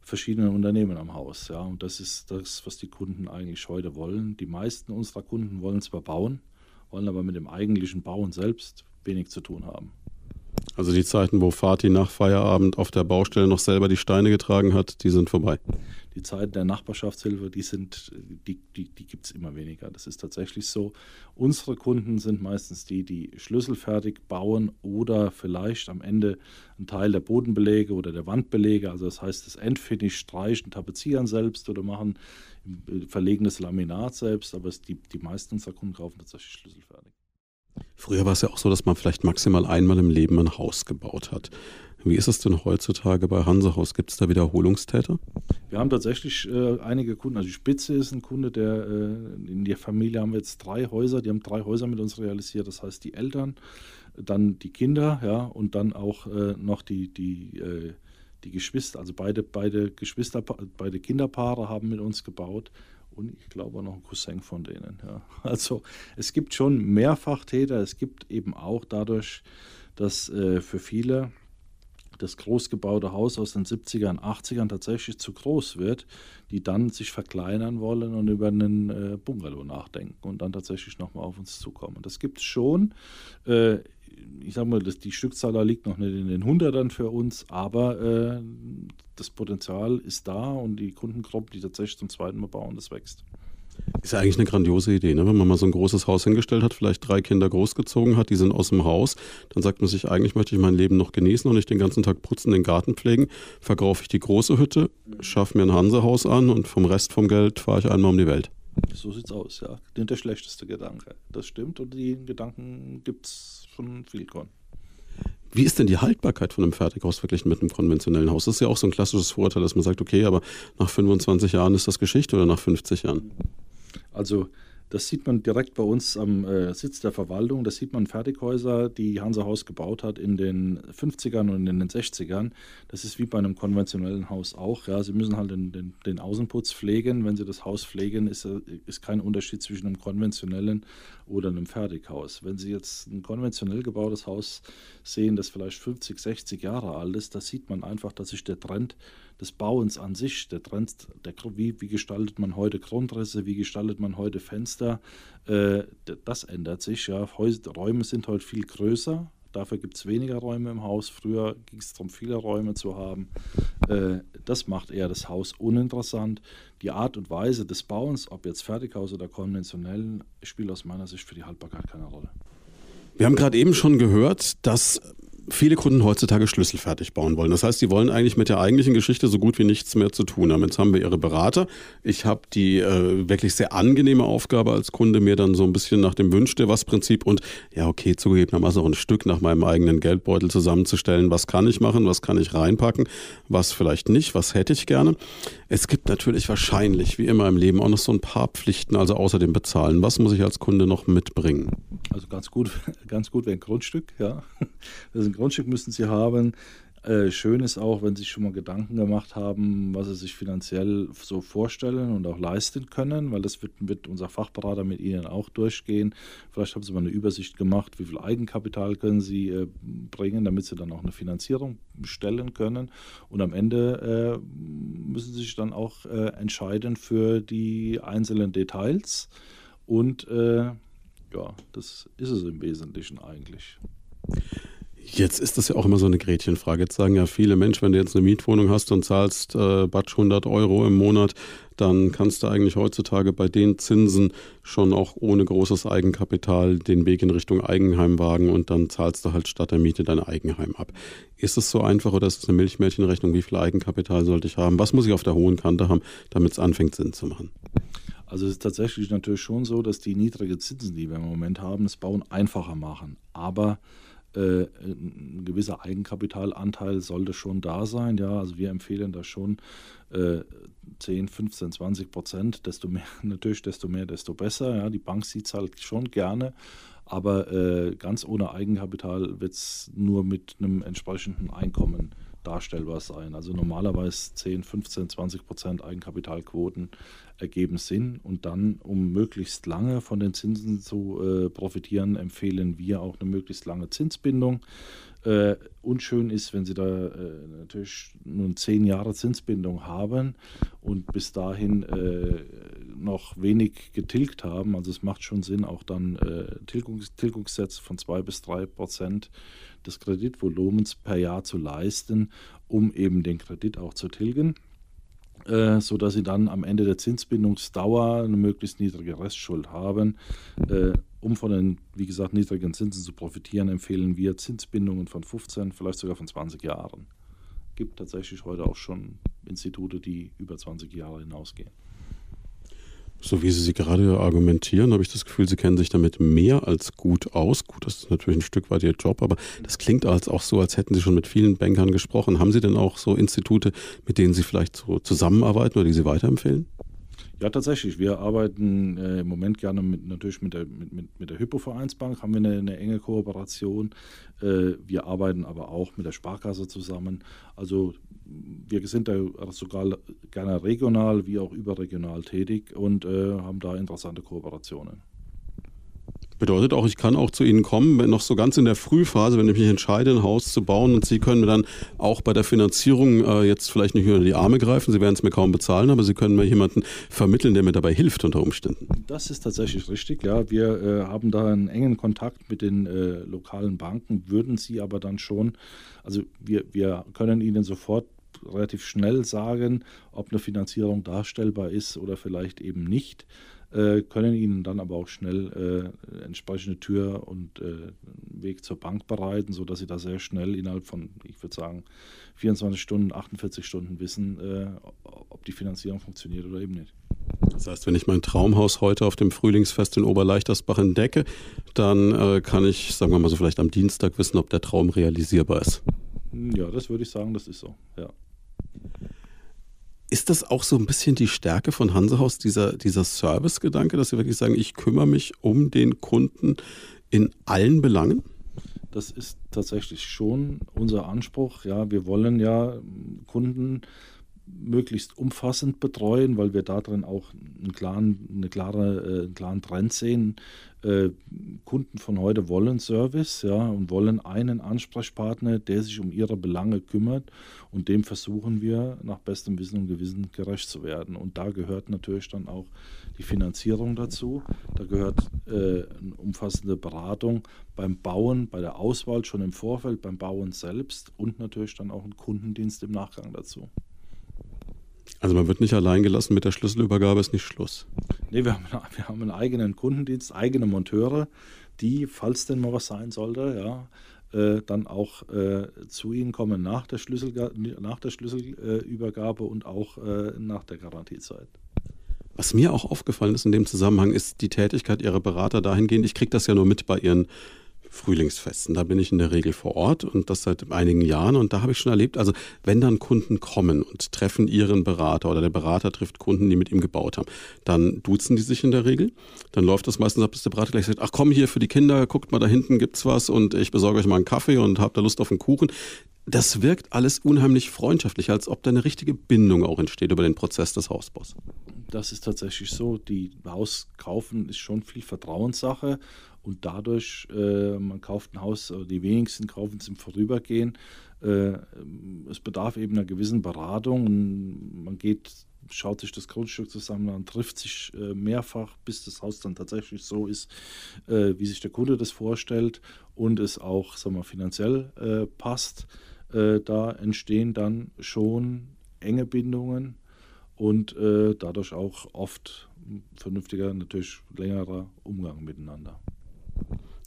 verschiedenen Unternehmen am Haus. Ja, und das ist das, was die Kunden eigentlich heute wollen. Die meisten unserer Kunden wollen zwar bauen, wollen aber mit dem eigentlichen Bauen selbst wenig zu tun haben. Also die Zeiten, wo Fatih nach Feierabend auf der Baustelle noch selber die Steine getragen hat, die sind vorbei. Die Zeiten der Nachbarschaftshilfe, die sind, die, die, die gibt es immer weniger. Das ist tatsächlich so. Unsere Kunden sind meistens die, die schlüsselfertig bauen oder vielleicht am Ende einen Teil der Bodenbelege oder der Wandbelege, also das heißt das Endfinish streichen, tapezieren selbst oder machen, verlegen das Laminat selbst, aber es, die, die meisten unserer Kunden kaufen tatsächlich schlüsselfertig. Früher war es ja auch so, dass man vielleicht maximal einmal im Leben ein Haus gebaut hat. Wie ist es denn heutzutage bei Hansehaus? Gibt es da Wiederholungstäter? Wir haben tatsächlich äh, einige Kunden. Also die Spitze ist ein Kunde, der äh, in der Familie haben wir jetzt drei Häuser. Die haben drei Häuser mit uns realisiert. Das heißt die Eltern, dann die Kinder, ja, und dann auch äh, noch die, die, äh, die Geschwister. Also beide, beide Geschwister, beide Kinderpaare haben mit uns gebaut und ich glaube noch ein Cousin von denen. Ja. Also es gibt schon Mehrfachtäter, es gibt eben auch dadurch, dass äh, für viele das großgebaute Haus aus den 70ern, 80ern tatsächlich zu groß wird, die dann sich verkleinern wollen und über einen äh, Bungalow nachdenken und dann tatsächlich nochmal auf uns zukommen. Das gibt es schon. Äh, ich sage mal, das, die Stückzahl liegt noch nicht in den Hundertern für uns, aber äh, das Potenzial ist da und die Kundengruppe, die tatsächlich zum zweiten Mal bauen, das wächst. Ist ja eigentlich eine grandiose Idee, ne? wenn man mal so ein großes Haus hingestellt hat, vielleicht drei Kinder großgezogen hat, die sind aus dem Haus, dann sagt man sich, eigentlich möchte ich mein Leben noch genießen und nicht den ganzen Tag putzen, den Garten pflegen, verkaufe ich die große Hütte, schaffe mir ein Hansehaus an und vom Rest vom Geld fahre ich einmal um die Welt. So sieht's aus, ja. Nicht der schlechteste Gedanke. Das stimmt und die Gedanken gibt es von viel Korn. Wie ist denn die Haltbarkeit von einem Fertighaus verglichen mit einem konventionellen Haus? Das ist ja auch so ein klassisches Vorteil, dass man sagt, okay, aber nach 25 Jahren ist das Geschichte oder nach 50 Jahren? Also das sieht man direkt bei uns am äh, Sitz der Verwaltung. Das sieht man Fertighäuser, die Hansa Haus gebaut hat in den 50ern und in den 60ern. Das ist wie bei einem konventionellen Haus auch. Ja, Sie müssen halt den, den, den Außenputz pflegen. Wenn Sie das Haus pflegen, ist, ist kein Unterschied zwischen einem konventionellen oder einem Fertighaus. Wenn Sie jetzt ein konventionell gebautes Haus sehen, das vielleicht 50, 60 Jahre alt ist, da sieht man einfach, dass sich der Trend des Bauens an sich, der Trend, der, wie, wie gestaltet man heute Grundrisse, wie gestaltet man heute Fenster, äh, das ändert sich. Ja. Räume sind heute viel größer, dafür gibt es weniger Räume im Haus. Früher ging es darum, viele Räume zu haben. Äh, das macht eher das Haus uninteressant. Die Art und Weise des Bauens, ob jetzt Fertighaus oder konventionell, spielt aus meiner Sicht für die Haltbarkeit keine Rolle. Wir haben gerade eben schon gehört, dass viele Kunden heutzutage schlüsselfertig bauen wollen. Das heißt, sie wollen eigentlich mit der eigentlichen Geschichte so gut wie nichts mehr zu tun haben. Jetzt haben wir ihre Berater. Ich habe die äh, wirklich sehr angenehme Aufgabe als Kunde, mir dann so ein bisschen nach dem Wünsch dir was Prinzip und ja, okay, zugegebenermaßen auch ein Stück nach meinem eigenen Geldbeutel zusammenzustellen. Was kann ich machen? Was kann ich reinpacken? Was vielleicht nicht? Was hätte ich gerne? Es gibt natürlich wahrscheinlich, wie immer im Leben, auch noch so ein paar Pflichten, also außer dem Bezahlen. Was muss ich als Kunde noch mitbringen? Also ganz gut, ganz gut wäre ein Grundstück, ja. Das ist ein Grundstück müssen Sie haben. Äh, schön ist auch, wenn Sie sich schon mal Gedanken gemacht haben, was Sie sich finanziell so vorstellen und auch leisten können, weil das wird, wird unser Fachberater mit Ihnen auch durchgehen. Vielleicht haben Sie mal eine Übersicht gemacht, wie viel Eigenkapital können Sie äh, bringen, damit Sie dann auch eine Finanzierung stellen können. Und am Ende äh, müssen Sie sich dann auch äh, entscheiden für die einzelnen Details. Und äh, ja, das ist es im Wesentlichen eigentlich. Jetzt ist das ja auch immer so eine Gretchenfrage. Jetzt sagen ja viele Menschen, wenn du jetzt eine Mietwohnung hast und zahlst äh, Batsch 100 Euro im Monat, dann kannst du eigentlich heutzutage bei den Zinsen schon auch ohne großes Eigenkapital den Weg in Richtung Eigenheim wagen und dann zahlst du halt statt der Miete dein Eigenheim ab. Ist es so einfach oder ist es eine Milchmädchenrechnung? Wie viel Eigenkapital sollte ich haben? Was muss ich auf der hohen Kante haben, damit es anfängt Sinn zu machen? Also es ist tatsächlich natürlich schon so, dass die niedrigen Zinsen, die wir im Moment haben, das Bauen einfacher machen. Aber äh, ein gewisser Eigenkapitalanteil sollte schon da sein. Ja, also wir empfehlen da schon äh, 10, 15, 20 Prozent. Desto mehr, natürlich, desto mehr, desto besser. Ja, die Bank sieht es halt schon gerne. Aber äh, ganz ohne Eigenkapital wird es nur mit einem entsprechenden Einkommen darstellbar sein. Also normalerweise 10, 15, 20 Prozent Eigenkapitalquoten ergeben Sinn. Und dann, um möglichst lange von den Zinsen zu äh, profitieren, empfehlen wir auch eine möglichst lange Zinsbindung. Äh, unschön ist, wenn Sie da äh, natürlich nun zehn Jahre Zinsbindung haben und bis dahin äh, noch wenig getilgt haben. Also es macht schon Sinn, auch dann äh, Tilgungs Tilgungssätze von zwei bis drei Prozent des Kreditvolumens per Jahr zu leisten, um eben den Kredit auch zu tilgen, äh, sodass sie dann am Ende der Zinsbindungsdauer eine möglichst niedrige Restschuld haben. Um von den, wie gesagt, niedrigen Zinsen zu profitieren, empfehlen wir Zinsbindungen von 15, vielleicht sogar von 20 Jahren. Es Gibt tatsächlich heute auch schon Institute, die über 20 Jahre hinausgehen. So wie Sie sie gerade argumentieren, habe ich das Gefühl, Sie kennen sich damit mehr als gut aus. Gut, das ist natürlich ein Stück weit Ihr Job, aber das klingt als auch so, als hätten Sie schon mit vielen Bankern gesprochen. Haben Sie denn auch so Institute, mit denen Sie vielleicht so zusammenarbeiten oder die Sie weiterempfehlen? Ja, tatsächlich. Wir arbeiten äh, im Moment gerne mit, natürlich mit der, mit, mit, mit der Hypo-Vereinsbank, haben wir eine, eine enge Kooperation. Äh, wir arbeiten aber auch mit der Sparkasse zusammen. Also wir sind da sogar gerne regional wie auch überregional tätig und äh, haben da interessante Kooperationen. Bedeutet auch, ich kann auch zu Ihnen kommen, wenn noch so ganz in der Frühphase, wenn ich mich entscheide, ein Haus zu bauen und Sie können mir dann auch bei der Finanzierung äh, jetzt vielleicht nicht unter die Arme greifen, Sie werden es mir kaum bezahlen, aber Sie können mir jemanden vermitteln, der mir dabei hilft unter Umständen. Das ist tatsächlich richtig, ja. Wir äh, haben da einen engen Kontakt mit den äh, lokalen Banken, würden Sie aber dann schon, also wir, wir können Ihnen sofort relativ schnell sagen, ob eine Finanzierung darstellbar ist oder vielleicht eben nicht, äh, können Ihnen dann aber auch schnell äh, entsprechende Tür und äh, Weg zur Bank bereiten, sodass Sie da sehr schnell innerhalb von, ich würde sagen, 24 Stunden, 48 Stunden wissen, äh, ob die Finanzierung funktioniert oder eben nicht. Das heißt, wenn ich mein Traumhaus heute auf dem Frühlingsfest in Oberleichtersbach entdecke, dann äh, kann ich, sagen wir mal so, vielleicht am Dienstag wissen, ob der Traum realisierbar ist. Ja, das würde ich sagen, das ist so, ja. Ist das auch so ein bisschen die Stärke von Hansehaus, dieser, dieser Service-Gedanke, dass Sie wirklich sagen, ich kümmere mich um den Kunden in allen Belangen? Das ist tatsächlich schon unser Anspruch. Ja, wir wollen ja Kunden möglichst umfassend betreuen, weil wir darin auch einen klaren, eine klare, äh, einen klaren Trend sehen. Äh, Kunden von heute wollen Service ja, und wollen einen Ansprechpartner, der sich um ihre Belange kümmert und dem versuchen wir nach bestem Wissen und Gewissen gerecht zu werden. Und da gehört natürlich dann auch die Finanzierung dazu, da gehört äh, eine umfassende Beratung beim Bauen, bei der Auswahl schon im Vorfeld, beim Bauen selbst und natürlich dann auch ein Kundendienst im Nachgang dazu. Also man wird nicht allein gelassen, mit der Schlüsselübergabe ist nicht Schluss. Nee, wir haben, wir haben einen eigenen Kundendienst, eigene Monteure, die, falls denn mal was sein sollte, ja, äh, dann auch äh, zu Ihnen kommen nach der, Schlüssel, nach der Schlüsselübergabe und auch äh, nach der Garantiezeit. Was mir auch aufgefallen ist in dem Zusammenhang, ist die Tätigkeit Ihrer Berater dahingehend, ich kriege das ja nur mit bei Ihren Frühlingsfesten. Da bin ich in der Regel vor Ort und das seit einigen Jahren. Und da habe ich schon erlebt, also wenn dann Kunden kommen und treffen ihren Berater oder der Berater trifft Kunden, die mit ihm gebaut haben, dann duzen die sich in der Regel. Dann läuft das meistens ab, dass der Berater gleich sagt, ach komm hier für die Kinder, guckt mal da hinten gibt's was und ich besorge euch mal einen Kaffee und habt da Lust auf einen Kuchen das wirkt alles unheimlich freundschaftlich, als ob da eine richtige Bindung auch entsteht über den Prozess des Hausbaus. Das ist tatsächlich so. Die Haus kaufen ist schon viel Vertrauenssache und dadurch, äh, man kauft ein Haus, die wenigsten kaufen es im Vorübergehen. Äh, es bedarf eben einer gewissen Beratung und man geht schaut sich das Grundstück zusammen an, trifft sich äh, mehrfach, bis das Haus dann tatsächlich so ist, äh, wie sich der Kunde das vorstellt und es auch sagen wir, finanziell äh, passt. Äh, da entstehen dann schon enge Bindungen und dadurch auch oft vernünftiger, natürlich längerer Umgang miteinander.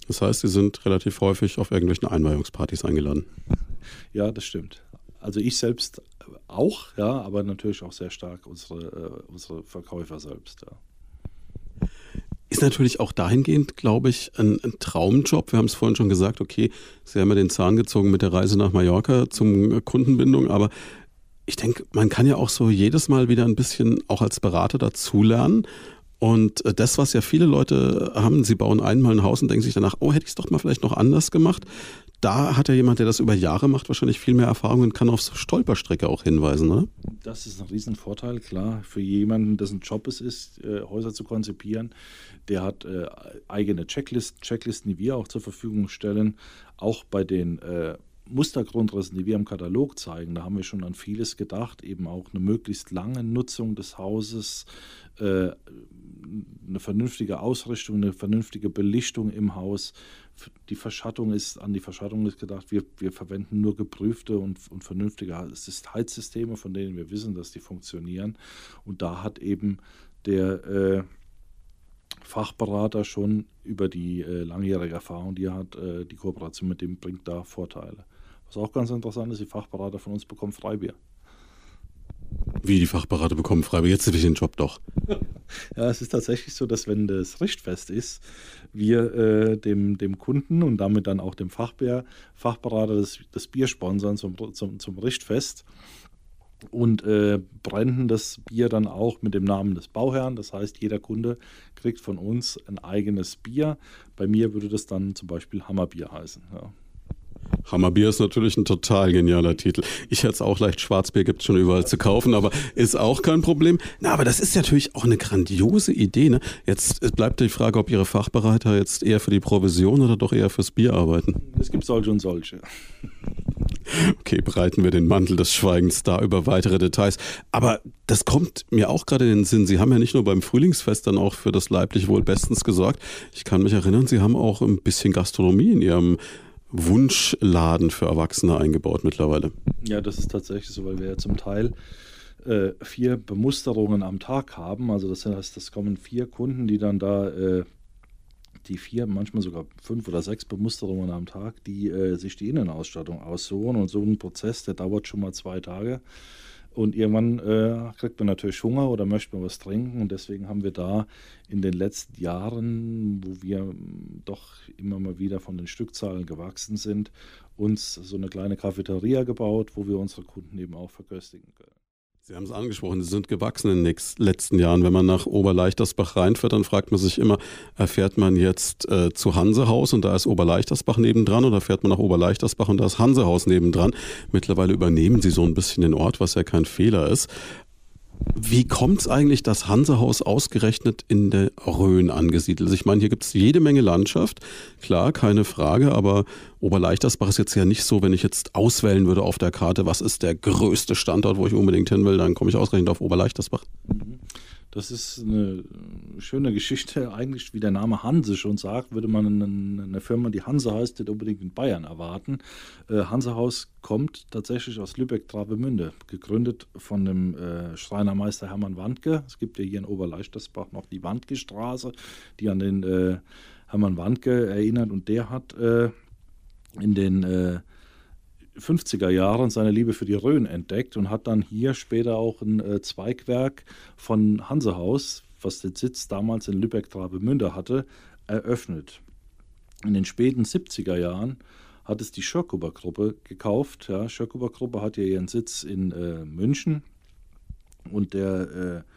Das heißt, Sie sind relativ häufig auf irgendwelchen Einweihungspartys eingeladen. Ja, das stimmt. Also ich selbst auch, ja, aber natürlich auch sehr stark unsere, äh, unsere Verkäufer selbst, ja. Ist natürlich auch dahingehend, glaube ich, ein, ein, Traumjob. Wir haben es vorhin schon gesagt, okay, Sie haben ja den Zahn gezogen mit der Reise nach Mallorca zum Kundenbindung, aber ich denke, man kann ja auch so jedes Mal wieder ein bisschen auch als Berater dazulernen. Und äh, das, was ja viele Leute haben, sie bauen einmal ein Haus und denken sich danach, oh, hätte ich es doch mal vielleicht noch anders gemacht. Da hat ja jemand, der das über Jahre macht, wahrscheinlich viel mehr Erfahrung und kann auf Stolperstrecke auch hinweisen, oder? Das ist ein Riesenvorteil, klar. Für jemanden, dessen Job es ist, äh, Häuser zu konzipieren, der hat äh, eigene Checklisten, Checklisten, die wir auch zur Verfügung stellen. Auch bei den Mustergrundrissen, die wir im Katalog zeigen, da haben wir schon an vieles gedacht, eben auch eine möglichst lange Nutzung des Hauses, äh, eine vernünftige Ausrichtung, eine vernünftige Belichtung im Haus. Die Verschattung ist, an die Verschattung ist gedacht, wir, wir verwenden nur geprüfte und, und vernünftige Heizsysteme, von denen wir wissen, dass die funktionieren. Und da hat eben der äh, Fachberater schon über die äh, langjährige Erfahrung, die er hat, äh, die Kooperation mit dem bringt da Vorteile. Was auch ganz interessant ist, die Fachberater von uns bekommen Freibier. Wie die Fachberater bekommen Freibier? Jetzt habe ich den Job doch. ja, es ist tatsächlich so, dass wenn das Richtfest ist, wir äh, dem, dem Kunden und damit dann auch dem Fachbier, Fachberater das, das Bier sponsern zum, zum, zum Richtfest und äh, brennen das Bier dann auch mit dem Namen des Bauherrn. Das heißt, jeder Kunde kriegt von uns ein eigenes Bier. Bei mir würde das dann zum Beispiel Hammerbier heißen. Ja. Hammerbier ist natürlich ein total genialer Titel. Ich hätte es auch leicht, Schwarzbier gibt es schon überall zu kaufen, aber ist auch kein Problem. Na, aber das ist natürlich auch eine grandiose Idee. Ne? Jetzt bleibt die Frage, ob Ihre Fachbereiter jetzt eher für die Provision oder doch eher fürs Bier arbeiten. Es gibt solche und solche. Okay, breiten wir den Mantel des Schweigens da über weitere Details. Aber das kommt mir auch gerade in den Sinn. Sie haben ja nicht nur beim Frühlingsfest dann auch für das leiblich Wohl bestens gesorgt. Ich kann mich erinnern, Sie haben auch ein bisschen Gastronomie in Ihrem Wunschladen für Erwachsene eingebaut mittlerweile. Ja, das ist tatsächlich so, weil wir ja zum Teil äh, vier Bemusterungen am Tag haben. Also das heißt, das kommen vier Kunden, die dann da äh, die vier, manchmal sogar fünf oder sechs Bemusterungen am Tag, die äh, sich die Innenausstattung aussuchen. Und so ein Prozess, der dauert schon mal zwei Tage. Und irgendwann äh, kriegt man natürlich Hunger oder möchte man was trinken. Und deswegen haben wir da in den letzten Jahren, wo wir doch immer mal wieder von den Stückzahlen gewachsen sind, uns so eine kleine Cafeteria gebaut, wo wir unsere Kunden eben auch verköstigen können. Sie haben es angesprochen, Sie sind gewachsen in den letzten Jahren. Wenn man nach Oberleichtersbach reinfährt, dann fragt man sich immer, erfährt man jetzt äh, zu Hansehaus und da ist Oberleichtersbach nebendran oder fährt man nach Oberleichtersbach und da ist Hansehaus nebendran? Mittlerweile übernehmen Sie so ein bisschen den Ort, was ja kein Fehler ist. Wie kommt es eigentlich, dass Hansehaus ausgerechnet in der Rhön angesiedelt ist? Ich meine, hier gibt es jede Menge Landschaft, klar, keine Frage, aber Oberleichtersbach ist jetzt ja nicht so, wenn ich jetzt auswählen würde auf der Karte, was ist der größte Standort, wo ich unbedingt hin will, dann komme ich ausgerechnet auf Oberleichtersbach. Mhm. Das ist eine schöne Geschichte. Eigentlich, wie der Name Hanse schon sagt, würde man eine, Firma, die Hanse heißt, nicht unbedingt in Bayern erwarten. Äh, Hansehaus kommt tatsächlich aus Lübeck-Travemünde, gegründet von dem äh, Schreinermeister Hermann Wandke. Es gibt ja hier in Oberleichtersbach noch die Wandke-Straße, die an den äh, Hermann Wandke erinnert. Und der hat in den 50er Jahren seine Liebe für die Rhön entdeckt und hat dann hier später auch ein äh, Zweigwerk von Hansehaus, was den Sitz damals in Lübeck-Travemünde hatte, eröffnet. In den späten 70er Jahren hat es die Schörkuber Gruppe gekauft. Ja, Schörkuber Gruppe hat ja ihren Sitz in äh, München und der äh,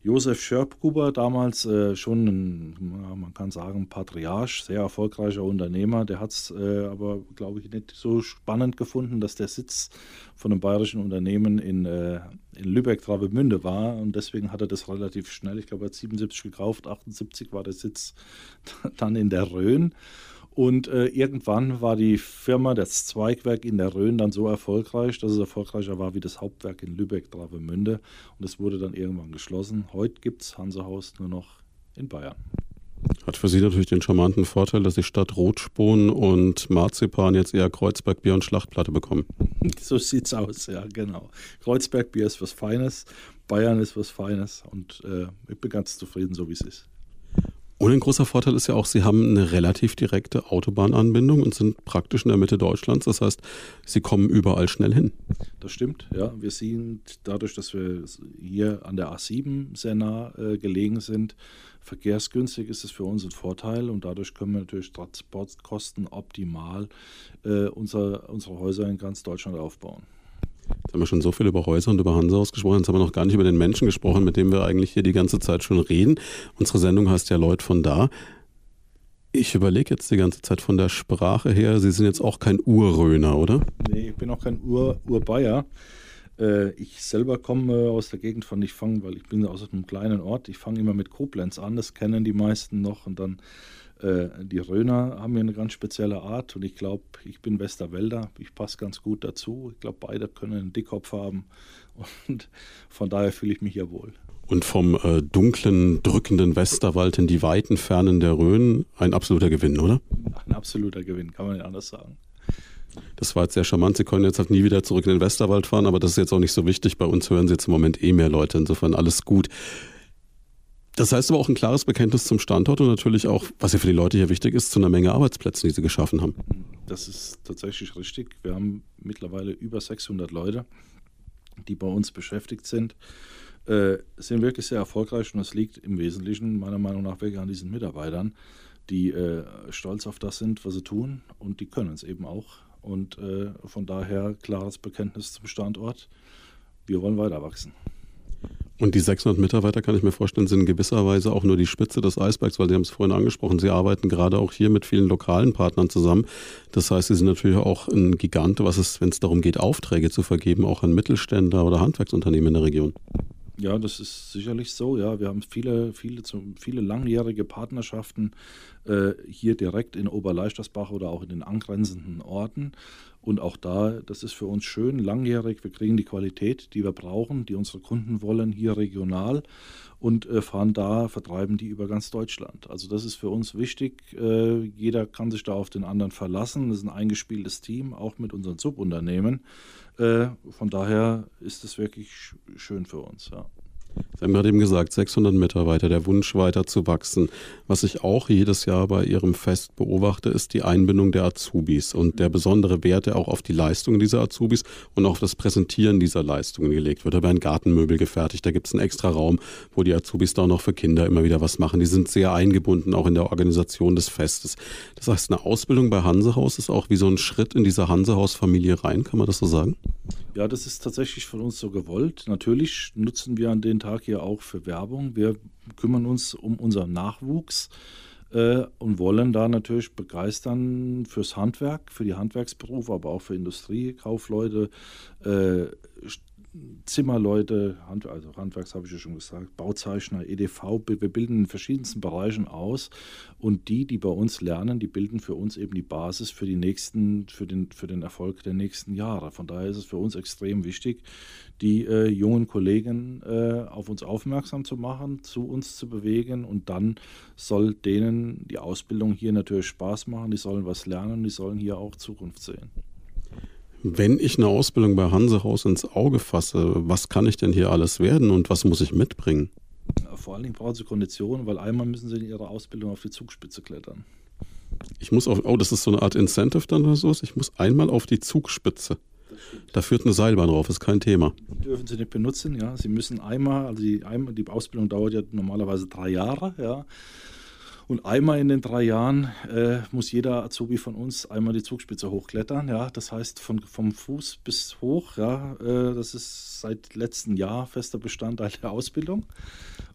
Josef Schörkuber, damals äh, schon ein, man kann sagen, Patriarch, sehr erfolgreicher Unternehmer, der hat es äh, aber, glaube ich, nicht so spannend gefunden, dass der Sitz von einem bayerischen Unternehmen in, äh, in Lübeck-Travemünde war und deswegen hat er das relativ schnell, ich glaube, er hat 77 gekauft, 78 war der Sitz dann in der Rhön. Und äh, irgendwann war die Firma, das Zweigwerk in der Rhön, dann so erfolgreich, dass es erfolgreicher war wie das Hauptwerk in Lübeck-Travemünde. Und es wurde dann irgendwann geschlossen. Heute gibt es Hansehaus nur noch in Bayern. Hat für Sie natürlich den charmanten Vorteil, dass Sie statt Rotspuren und Marzipan jetzt eher Kreuzbergbier und Schlachtplatte bekommen. So sieht's aus, ja, genau. Kreuzbergbier ist was Feines, Bayern ist was Feines und äh, ich bin ganz zufrieden, so wie es ist. Und ein großer Vorteil ist ja auch, Sie haben eine relativ direkte Autobahnanbindung und sind praktisch in der Mitte Deutschlands. Das heißt, Sie kommen überall schnell hin. Das stimmt, ja. Wir sind dadurch, dass wir hier an der A7 sehr nah äh, gelegen sind, verkehrsgünstig ist es für uns ein Vorteil und dadurch können wir natürlich Transportkosten optimal äh, unser, unsere Häuser in ganz Deutschland aufbauen. Jetzt haben wir schon so viel über Häuser und über Hansehaus gesprochen. Jetzt haben wir noch gar nicht über den Menschen gesprochen, mit dem wir eigentlich hier die ganze Zeit schon reden. Unsere Sendung heißt ja Leute von da. Ich überlege jetzt die ganze Zeit von der Sprache her. Sie sind jetzt auch kein Urröner, oder? Nee, ich bin auch kein Ur Urbayer. Äh, ich selber komme aus der Gegend von, ich fange, weil ich bin aus einem kleinen Ort, ich fange immer mit Koblenz an, das kennen die meisten noch und dann die Röner haben ja eine ganz spezielle Art und ich glaube, ich bin Westerwälder, ich passe ganz gut dazu. Ich glaube, beide können einen Dickkopf haben und von daher fühle ich mich ja wohl. Und vom äh, dunklen, drückenden Westerwald in die weiten Fernen der Rhön ein absoluter Gewinn, oder? Ein absoluter Gewinn, kann man nicht anders sagen. Das war jetzt sehr charmant. Sie können jetzt halt nie wieder zurück in den Westerwald fahren, aber das ist jetzt auch nicht so wichtig. Bei uns hören Sie jetzt im Moment eh mehr Leute. Insofern alles gut. Das heißt aber auch ein klares Bekenntnis zum Standort und natürlich auch, was ja für die Leute hier wichtig ist, zu einer Menge Arbeitsplätzen, die sie geschaffen haben. Das ist tatsächlich richtig. Wir haben mittlerweile über 600 Leute, die bei uns beschäftigt sind. Äh, sind wirklich sehr erfolgreich und das liegt im Wesentlichen meiner Meinung nach wirklich an diesen Mitarbeitern, die äh, stolz auf das sind, was sie tun und die können es eben auch. Und äh, von daher klares Bekenntnis zum Standort. Wir wollen weiter wachsen. Und die 600 Mitarbeiter, kann ich mir vorstellen, sind in gewisser Weise auch nur die Spitze des Eisbergs, weil Sie haben es vorhin angesprochen, Sie arbeiten gerade auch hier mit vielen lokalen Partnern zusammen. Das heißt, Sie sind natürlich auch ein Gigant, was es, wenn es darum geht, Aufträge zu vergeben, auch an Mittelständler oder Handwerksunternehmen in der Region. Ja, das ist sicherlich so. Ja, wir haben viele, viele, viele langjährige Partnerschaften äh, hier direkt in Oberleistersbach oder auch in den angrenzenden Orten. Und auch da, das ist für uns schön, langjährig. Wir kriegen die Qualität, die wir brauchen, die unsere Kunden wollen, hier regional und äh, fahren da, vertreiben die über ganz Deutschland. Also das ist für uns wichtig. Äh, jeder kann sich da auf den anderen verlassen. Das ist ein eingespieltes Team, auch mit unseren Subunternehmen. Äh, von daher ist es wirklich schön für uns. Ja. Sie haben gerade eben gesagt, 600 Mitarbeiter, der Wunsch weiter zu wachsen. Was ich auch jedes Jahr bei Ihrem Fest beobachte, ist die Einbindung der Azubis und der besondere Wert, der auch auf die Leistungen dieser Azubis und auch auf das Präsentieren dieser Leistungen gelegt wird. Da werden Gartenmöbel gefertigt, da gibt es einen extra Raum, wo die Azubis da auch noch für Kinder immer wieder was machen. Die sind sehr eingebunden, auch in der Organisation des Festes. Das heißt, eine Ausbildung bei Hansehaus ist auch wie so ein Schritt in diese Hansehaus-Familie rein, kann man das so sagen? Ja, das ist tatsächlich von uns so gewollt. Natürlich nutzen wir an den Tag hier auch für Werbung. Wir kümmern uns um unseren Nachwuchs äh, und wollen da natürlich begeistern fürs Handwerk, für die Handwerksberufe, aber auch für Industriekaufleute, äh, Zimmerleute, Hand, also Handwerks habe ich ja schon gesagt, Bauzeichner, EDV, wir bilden in verschiedensten Bereichen aus und die, die bei uns lernen, die bilden für uns eben die Basis für die nächsten, für den, für den Erfolg der nächsten Jahre. Von daher ist es für uns extrem wichtig, die äh, jungen Kollegen äh, auf uns aufmerksam zu machen, zu uns zu bewegen und dann soll denen die Ausbildung hier natürlich Spaß machen, die sollen was lernen, die sollen hier auch Zukunft sehen. Wenn ich eine Ausbildung bei Hansehaus ins Auge fasse, was kann ich denn hier alles werden und was muss ich mitbringen? Vor allen Dingen brauchen sie Konditionen, weil einmal müssen sie in ihrer Ausbildung auf die Zugspitze klettern. Ich muss auf, oh, das ist so eine Art Incentive dann oder so. Ich muss einmal auf die Zugspitze. Da führt eine Seilbahn drauf, ist kein Thema. Die dürfen Sie nicht benutzen, ja. Sie müssen einmal, also die, die Ausbildung dauert ja normalerweise drei Jahre, ja. Und einmal in den drei Jahren äh, muss jeder Azubi von uns einmal die Zugspitze hochklettern. Ja, das heißt von, vom Fuß bis hoch. Ja, äh, das ist seit letztem Jahr fester Bestandteil der Ausbildung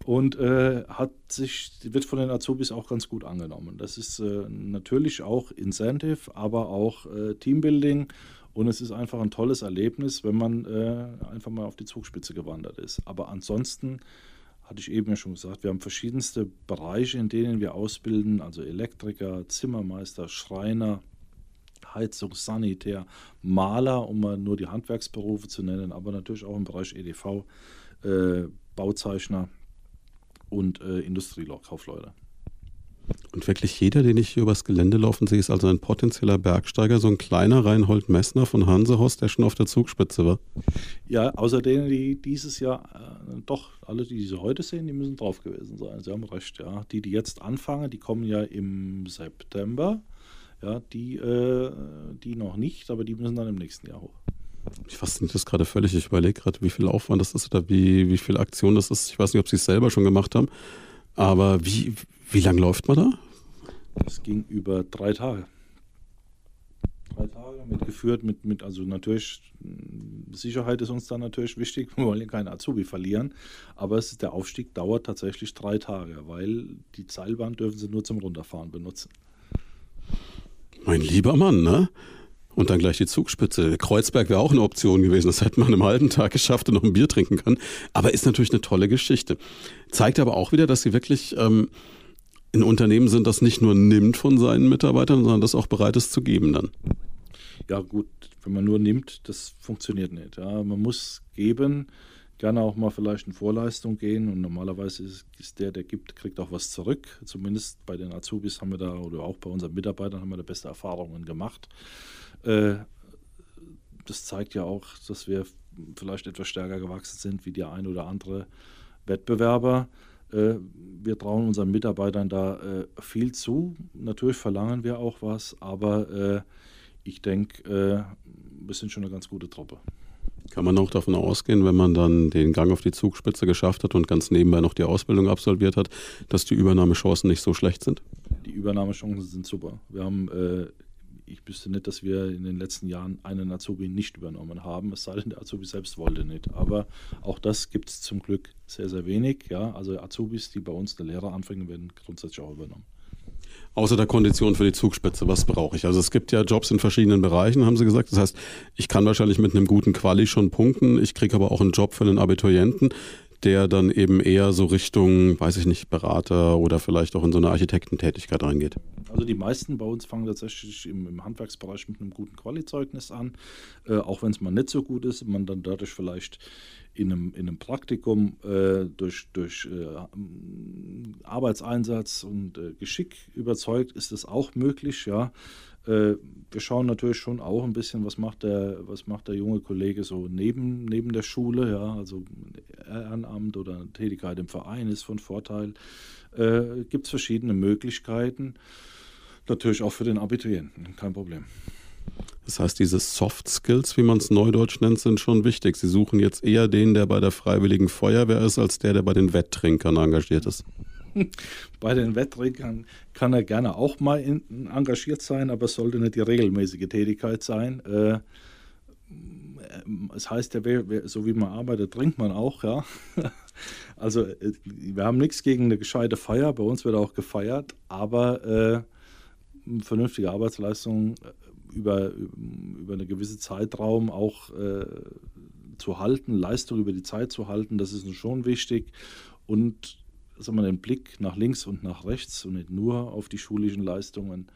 und äh, hat sich wird von den Azubis auch ganz gut angenommen. Das ist äh, natürlich auch Incentive, aber auch äh, Teambuilding und es ist einfach ein tolles Erlebnis, wenn man äh, einfach mal auf die Zugspitze gewandert ist. Aber ansonsten hatte ich eben ja schon gesagt, wir haben verschiedenste Bereiche, in denen wir ausbilden, also Elektriker, Zimmermeister, Schreiner, Heizung, Sanitär, Maler, um mal nur die Handwerksberufe zu nennen, aber natürlich auch im Bereich EDV, äh, Bauzeichner und äh, Industriekaufleute. Und wirklich jeder, den ich hier übers Gelände laufen sehe, ist also ein potenzieller Bergsteiger, so ein kleiner Reinhold Messner von Hansehorst, der schon auf der Zugspitze war. Ja, außer denen, die dieses Jahr, äh, doch, alle, die sie heute sehen, die müssen drauf gewesen sein. Sie haben recht, ja. Die, die jetzt anfangen, die kommen ja im September. Ja, die, äh, die noch nicht, aber die müssen dann im nächsten Jahr hoch. Ich fasziniert das gerade völlig. Ich überlege gerade, wie viel Aufwand das ist oder wie, wie viel Aktion das ist. Ich weiß nicht, ob sie es selber schon gemacht haben. Aber wie, wie lang läuft man da? Das ging über drei Tage. Drei Tage mitgeführt, mit, mit, also natürlich, Sicherheit ist uns dann natürlich wichtig, wir wollen ja keinen Azubi verlieren, aber es, der Aufstieg dauert tatsächlich drei Tage, weil die Seilbahn dürfen sie nur zum Runterfahren benutzen. Mein lieber Mann, ne? Und dann gleich die Zugspitze. Kreuzberg wäre auch eine Option gewesen. Das hätte man an einem halben Tag geschafft und noch ein Bier trinken können. Aber ist natürlich eine tolle Geschichte. Zeigt aber auch wieder, dass sie wirklich ähm, ein Unternehmen sind, das nicht nur nimmt von seinen Mitarbeitern, sondern das auch bereit ist zu geben dann. Ja gut, wenn man nur nimmt, das funktioniert nicht. Ja. Man muss geben, gerne auch mal vielleicht in Vorleistung gehen und normalerweise ist, ist, der, der gibt, kriegt auch was zurück. Zumindest bei den Azubis haben wir da oder auch bei unseren Mitarbeitern haben wir da beste Erfahrungen gemacht. Äh, das zeigt ja auch, dass wir vielleicht etwas stärker gewachsen sind wie der ein oder andere Wettbewerber. Äh, wir trauen unseren Mitarbeitern da äh, viel zu. Natürlich verlangen wir auch was, aber ich denke, wir sind schon eine ganz gute Truppe. Kann man auch davon ausgehen, wenn man dann den Gang auf die Zugspitze geschafft hat und ganz nebenbei noch die Ausbildung absolviert hat, dass die Übernahmechancen nicht so schlecht sind? Die Übernahmechancen sind super. Wir haben äh, ich wüsste nicht, dass wir in den letzten Jahren einen Azubi nicht übernommen haben, es sei denn, der Azubi selbst wollte nicht. Aber auch das gibt es zum Glück sehr, sehr wenig. Ja? Also Azubis, die bei uns eine Lehre anfangen, werden grundsätzlich auch übernommen. Außer der Kondition für die Zugspitze, was brauche ich? Also es gibt ja Jobs in verschiedenen Bereichen, haben Sie gesagt. Das heißt, ich kann wahrscheinlich mit einem guten Quali schon punkten. Ich kriege aber auch einen Job für einen Abiturienten der dann eben eher so Richtung, weiß ich nicht, Berater oder vielleicht auch in so eine Architektentätigkeit reingeht? Also die meisten bei uns fangen tatsächlich im, im Handwerksbereich mit einem guten Qualizeugnis an, äh, auch wenn es mal nicht so gut ist, man dann dadurch vielleicht in einem, in einem Praktikum äh, durch, durch äh, Arbeitseinsatz und äh, Geschick überzeugt, ist es auch möglich, ja. Äh, wir schauen natürlich schon auch ein bisschen, was macht der, was macht der junge Kollege so neben, neben der Schule, ja, also Ehrenamt oder Tätigkeit im Verein ist von Vorteil. Äh, Gibt es verschiedene Möglichkeiten. Natürlich auch für den Abiturienten, kein Problem. Das heißt, diese Soft Skills, wie man es neudeutsch nennt, sind schon wichtig. Sie suchen jetzt eher den, der bei der Freiwilligen Feuerwehr ist, als der, der bei den Wetttrinkern engagiert ist. Bei den Wetttrinkern kann er gerne auch mal in, engagiert sein, aber es sollte nicht die regelmäßige Tätigkeit sein. Äh, es heißt ja, so wie man arbeitet, trinkt man auch, ja. Also äh, wir haben nichts gegen eine gescheite Feier, bei uns wird auch gefeiert, aber äh, vernünftige Arbeitsleistung äh, über, über einen gewissen Zeitraum auch äh, zu halten, Leistung über die Zeit zu halten, das ist schon wichtig. Und sagen wir, den Blick nach links und nach rechts und nicht nur auf die schulischen Leistungen,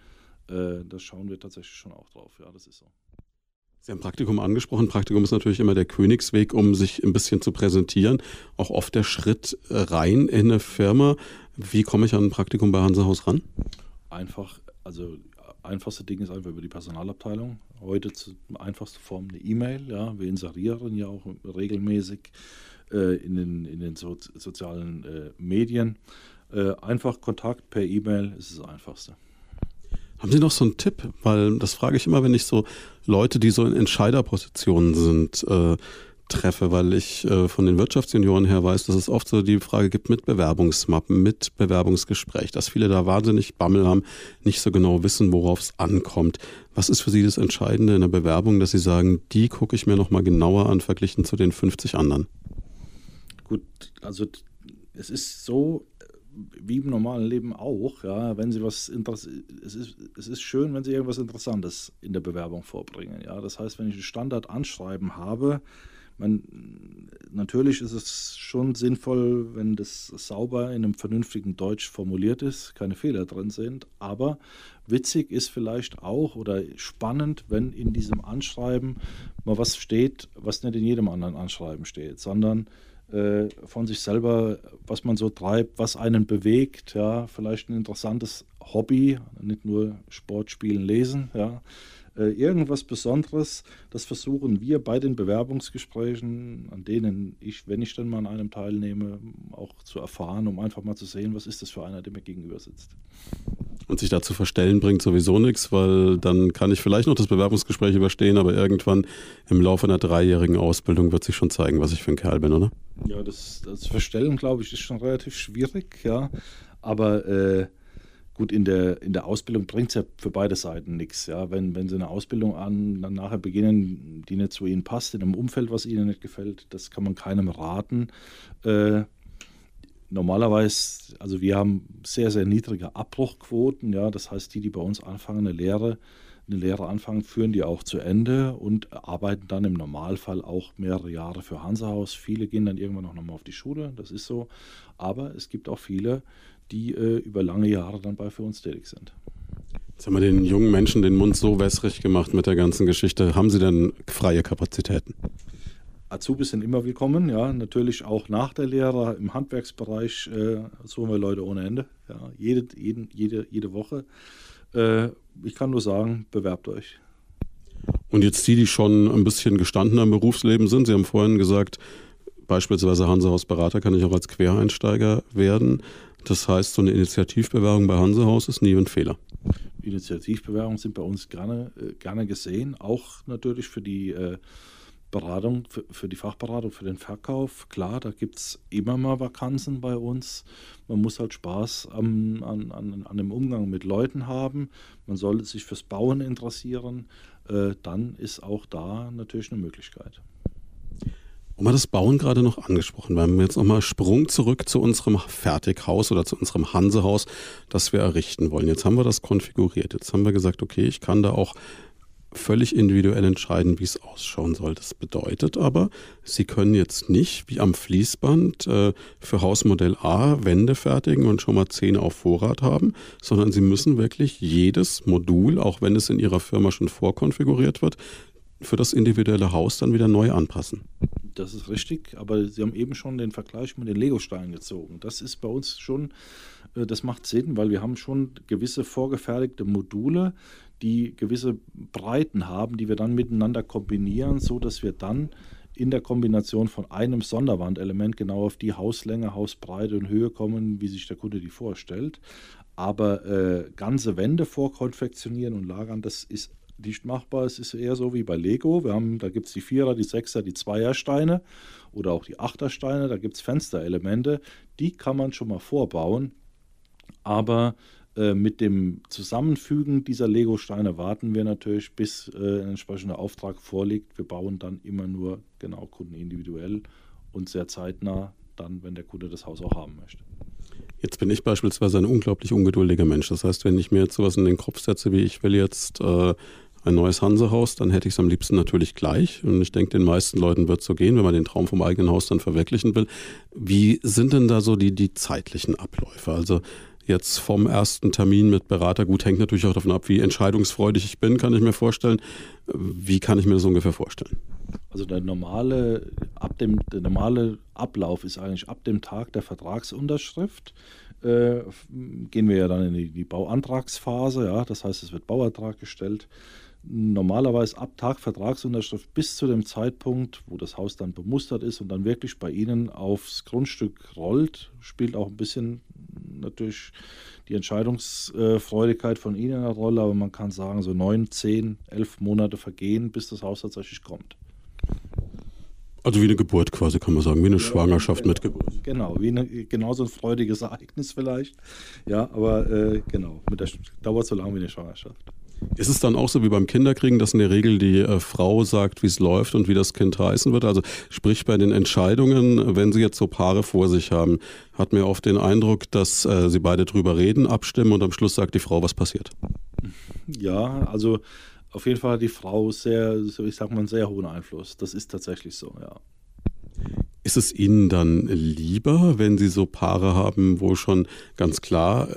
äh, das schauen wir tatsächlich schon auch drauf. Ja, das ist so. Sie haben Praktikum angesprochen. Praktikum ist natürlich immer der Königsweg, um sich ein bisschen zu präsentieren. Auch oft der Schritt äh, rein in eine Firma. Wie komme ich an ein Praktikum bei Hansehaus ran? Einfach, also einfachste Ding ist einfach über die Personalabteilung. Heute zur einfachste Form eine E-Mail. Ja, wir inserieren ja auch regelmäßig äh, in den, in den so, sozialen äh, Medien. Äh, einfach Kontakt per E-Mail ist das Einfachste. Haben Sie noch so einen Tipp? Weil das frage ich immer, wenn ich so Leute, die so in Entscheiderpositionen sind, äh, treffe, weil ich äh, von den Wirtschaftsjunioren her weiß, dass es oft so die Frage gibt mit Bewerbungsmappen, mit Bewerbungsgespräch, dass viele da wahnsinnig Bammel haben, nicht so genau wissen, worauf es ankommt. Was ist für Sie das Entscheidende in der Bewerbung, dass Sie sagen, die gucke ich mir nochmal genauer an, verglichen zu den 50 anderen? Gut, also es ist so, wie im normalen Leben auch, ja, wenn sie was es ist, es ist schön, wenn sie irgendwas Interessantes in der Bewerbung vorbringen. Ja. Das heißt, wenn ich ein Standardanschreiben habe, man, natürlich ist es schon sinnvoll, wenn das sauber in einem vernünftigen Deutsch formuliert ist, keine Fehler drin sind. Aber witzig ist vielleicht auch oder spannend, wenn in diesem Anschreiben mal was steht, was nicht in jedem anderen Anschreiben steht, sondern äh, von sich selber, was man so treibt, was einen bewegt, ja, vielleicht ein interessantes Hobby, nicht nur Sport, Spielen, Lesen, ja, äh, irgendwas Besonderes, das versuchen wir bei den Bewerbungsgesprächen, an denen ich, wenn ich dann mal an einem teilnehme, auch zu erfahren, um einfach mal zu sehen, was ist das für einer, der mir gegenüber sitzt. Und sich da zu verstellen bringt sowieso nichts, weil dann kann ich vielleicht noch das Bewerbungsgespräch überstehen, aber irgendwann im Laufe einer dreijährigen Ausbildung wird sich schon zeigen, was ich für ein Kerl bin, oder? Ja, das, das Verstellen, glaube ich, ist schon relativ schwierig, ja. Aber äh, Gut, in der, in der Ausbildung bringt es ja für beide Seiten nichts. Ja? Wenn, wenn sie eine Ausbildung an, dann nachher beginnen, die nicht zu ihnen passt, in einem Umfeld, was ihnen nicht gefällt, das kann man keinem raten. Äh, normalerweise, also wir haben sehr, sehr niedrige Abbruchquoten. Ja? Das heißt, die, die bei uns anfangen, eine Lehre, eine Lehre anfangen, führen die auch zu Ende und arbeiten dann im Normalfall auch mehrere Jahre für Hansehaus. Viele gehen dann irgendwann auch nochmal auf die Schule, das ist so. Aber es gibt auch viele, die äh, über lange Jahre dann bei für uns tätig sind. Jetzt haben wir den jungen Menschen den Mund so wässrig gemacht mit der ganzen Geschichte. Haben Sie denn freie Kapazitäten? Azubis sind immer willkommen, ja, natürlich auch nach der Lehre im Handwerksbereich äh, suchen wir Leute ohne Ende, ja, jede, jeden, jede, jede Woche. Äh, ich kann nur sagen, bewerbt euch. Und jetzt die, die schon ein bisschen gestandener im Berufsleben sind, Sie haben vorhin gesagt, beispielsweise Hansehaus-Berater kann ich auch als Quereinsteiger werden. Das heißt, so eine Initiativbewerbung bei Hansehaus ist nie ein Fehler. Initiativbewerbungen sind bei uns gerne, äh, gerne gesehen, auch natürlich für die äh, Beratung, für, die Fachberatung, für den Verkauf. Klar, da gibt es immer mal Vakanzen bei uns. Man muss halt Spaß am, an, an, an dem Umgang mit Leuten haben. Man sollte sich fürs Bauen interessieren. Äh, dann ist auch da natürlich eine Möglichkeit. Und mal das Bauen gerade noch angesprochen. Wir haben jetzt nochmal Sprung zurück zu unserem Fertighaus oder zu unserem Hansehaus, das wir errichten wollen. Jetzt haben wir das konfiguriert. Jetzt haben wir gesagt, okay, ich kann da auch völlig individuell entscheiden, wie es ausschauen soll. Das bedeutet aber, Sie können jetzt nicht wie am Fließband äh, für Hausmodell A Wände fertigen und schon mal zehn auf Vorrat haben, sondern Sie müssen wirklich jedes Modul, auch wenn es in Ihrer Firma schon vorkonfiguriert wird, für das individuelle Haus dann wieder neu anpassen. Das ist richtig, aber Sie haben eben schon den Vergleich mit den Lego-Steinen gezogen. Das ist bei uns schon, äh, das macht Sinn, weil wir haben schon gewisse vorgefertigte Module, die gewisse Breiten haben, die wir dann miteinander kombinieren, so dass wir dann in der Kombination von einem Sonderwandelement genau auf die Hauslänge, Hausbreite und Höhe kommen, wie sich der Kunde die vorstellt. Aber äh, ganze Wände vorkonfektionieren und lagern, das ist nicht machbar. Es ist eher so wie bei Lego. Wir haben, da gibt es die Vierer, die Sechser, die Zweiersteine oder auch die Achtersteine. Da gibt es Fensterelemente. Die kann man schon mal vorbauen. Aber äh, mit dem Zusammenfügen dieser Lego-Steine warten wir natürlich, bis äh, ein entsprechender Auftrag vorliegt. Wir bauen dann immer nur genau kundenindividuell und sehr zeitnah, dann, wenn der Kunde das Haus auch haben möchte. Jetzt bin ich beispielsweise ein unglaublich ungeduldiger Mensch. Das heißt, wenn ich mir jetzt sowas in den Kopf setze, wie ich will jetzt äh, ein neues Hansehaus, dann hätte ich es am liebsten natürlich gleich. Und ich denke, den meisten Leuten wird es so gehen, wenn man den Traum vom eigenen Haus dann verwirklichen will. Wie sind denn da so die, die zeitlichen Abläufe? Also jetzt vom ersten Termin mit Berater, gut, hängt natürlich auch davon ab, wie entscheidungsfreudig ich bin, kann ich mir vorstellen. Wie kann ich mir das ungefähr vorstellen? Also der normale, ab dem, der normale Ablauf ist eigentlich ab dem Tag der Vertragsunterschrift. Äh, gehen wir ja dann in die, die Bauantragsphase, ja, das heißt, es wird Bauantrag gestellt normalerweise ab Tag Vertragsunterschrift bis zu dem Zeitpunkt, wo das Haus dann bemustert ist und dann wirklich bei Ihnen aufs Grundstück rollt, spielt auch ein bisschen natürlich die Entscheidungsfreudigkeit von Ihnen eine Rolle, aber man kann sagen, so neun, zehn, elf Monate vergehen, bis das Haus tatsächlich kommt. Also wie eine Geburt quasi, kann man sagen, wie eine ja, Schwangerschaft genau, mit Geburt. Genau, wie eine, genauso ein freudiges Ereignis vielleicht. Ja, aber äh, genau, mit der, dauert so lange wie eine Schwangerschaft. Ist es dann auch so wie beim Kinderkriegen, dass in der Regel die äh, Frau sagt, wie es läuft und wie das Kind heißen wird? Also sprich bei den Entscheidungen, wenn Sie jetzt so Paare vor sich haben, hat mir oft den Eindruck, dass äh, Sie beide drüber reden, abstimmen und am Schluss sagt die Frau, was passiert. Ja, also auf jeden Fall hat die Frau sehr, ich sag mal, einen sehr hohen Einfluss. Das ist tatsächlich so, ja. Ist es Ihnen dann lieber, wenn Sie so Paare haben, wo schon ganz klar äh,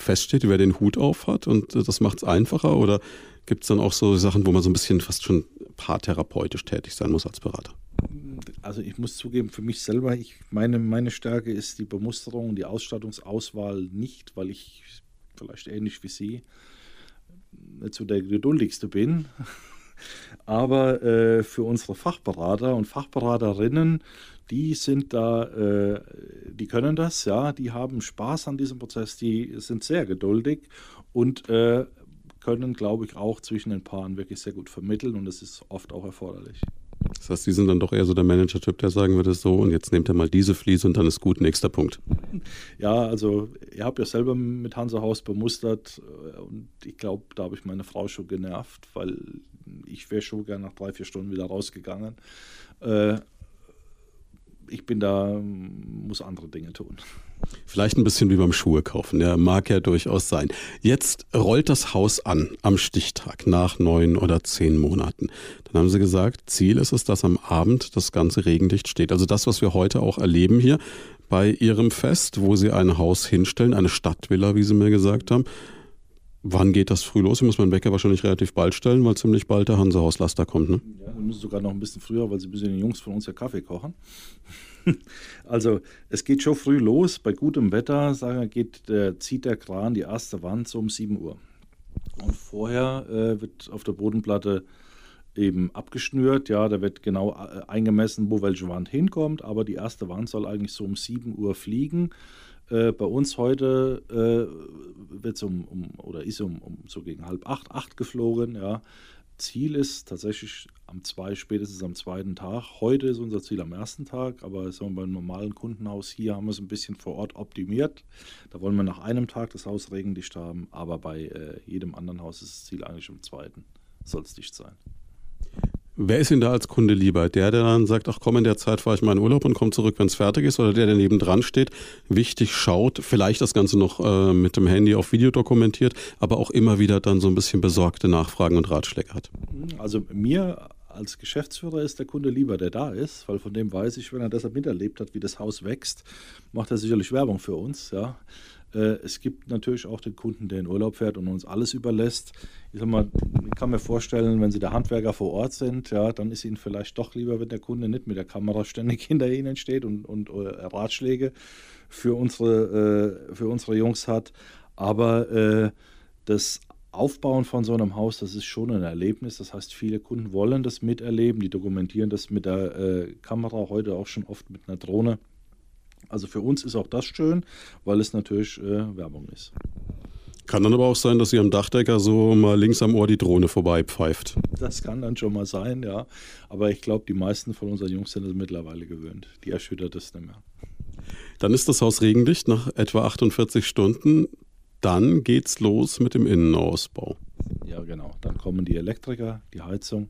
feststeht, wer den Hut auf hat und äh, das macht es einfacher? Oder gibt es dann auch so Sachen, wo man so ein bisschen fast schon paartherapeutisch tätig sein muss als Berater? Also ich muss zugeben, für mich selber, ich, meine, meine Stärke ist die Bemusterung und die Ausstattungsauswahl nicht, weil ich vielleicht ähnlich wie Sie nicht so der geduldigste bin. Aber äh, für unsere Fachberater und Fachberaterinnen, die sind da, äh, die können das, ja, die haben Spaß an diesem Prozess, die sind sehr geduldig und äh, können, glaube ich, auch zwischen den Paaren wirklich sehr gut vermitteln und das ist oft auch erforderlich. Das heißt, Sie sind dann doch eher so der Manager-Typ, der sagen würde, so, und jetzt nehmt ihr mal diese Fliese und dann ist gut, nächster Punkt. Ja, also ihr habt ja selber mit Hansa Haus bemustert äh, und ich glaube, da habe ich meine Frau schon genervt, weil ich wäre schon gerne nach drei, vier Stunden wieder rausgegangen. Äh, ich bin da, muss andere Dinge tun. Vielleicht ein bisschen wie beim Schuhe kaufen, ja, mag ja durchaus sein. Jetzt rollt das Haus an am Stichtag nach neun oder zehn Monaten. Dann haben Sie gesagt, Ziel ist es, dass am Abend das Ganze regendicht steht. Also das, was wir heute auch erleben hier bei Ihrem Fest, wo Sie ein Haus hinstellen, eine Stadtvilla, wie Sie mir gesagt haben. Wann geht das früh los? Ich muss meinen Wecker wahrscheinlich relativ bald stellen, weil ziemlich bald der Hansehauslaster kommt. Ne? Ja, wir müssen sogar noch ein bisschen früher, weil sie müssen den Jungs von uns ja Kaffee kochen. also es geht schon früh los. Bei gutem Wetter sagen geht, äh, zieht der Kran die erste Wand so um 7 Uhr. Und vorher äh, wird auf der Bodenplatte eben abgeschnürt. Ja, da wird genau äh, eingemessen, wo welche Wand hinkommt. Aber die erste Wand soll eigentlich so um 7 Uhr fliegen. Äh, bei uns heute äh, wird es um, um, oder ist um, um so gegen halb acht, acht geflogen. Ja. Ziel ist tatsächlich am zwei, spätestens am zweiten Tag. Heute ist unser Ziel am ersten Tag, aber sagen wir, beim normalen Kundenhaus hier haben wir es ein bisschen vor Ort optimiert. Da wollen wir nach einem Tag das Haus regendicht haben, aber bei äh, jedem anderen Haus ist das Ziel eigentlich am zweiten, soll es dicht sein. Wer ist Ihnen da als Kunde lieber? Der, der dann sagt, ach komm, in der Zeit fahre ich mal in Urlaub und komme zurück, wenn es fertig ist, oder der, der neben dran steht, wichtig schaut, vielleicht das Ganze noch äh, mit dem Handy auf Video dokumentiert, aber auch immer wieder dann so ein bisschen besorgte Nachfragen und Ratschläge hat? Also mir als Geschäftsführer ist der Kunde lieber, der da ist, weil von dem weiß ich, wenn er deshalb miterlebt hat, wie das Haus wächst, macht er sicherlich Werbung für uns. Ja. Äh, es gibt natürlich auch den Kunden, der in Urlaub fährt und uns alles überlässt. Ich sag mal, ich kann mir vorstellen, wenn Sie der Handwerker vor Ort sind, ja, dann ist Ihnen vielleicht doch lieber, wenn der Kunde nicht mit der Kamera ständig hinter Ihnen steht und, und uh, Ratschläge für unsere, uh, für unsere Jungs hat. Aber das Aufbauen von so einem Haus, das ist schon ein Erlebnis. Das heißt, viele Kunden wollen das miterleben, die dokumentieren das mit der Kamera, heute auch schon oft mit einer Drohne. Also für uns ist auch das schön, weil es natürlich äh, Werbung ist. Kann dann aber auch sein, dass Sie am Dachdecker so mal links am Ohr die Drohne vorbeipfeift. Das kann dann schon mal sein, ja. Aber ich glaube, die meisten von unseren Jungs sind es mittlerweile gewöhnt. Die erschüttert es nicht mehr. Dann ist das Haus regendicht nach etwa 48 Stunden. Dann geht's los mit dem Innenausbau. Ja, genau. Dann kommen die Elektriker, die Heizung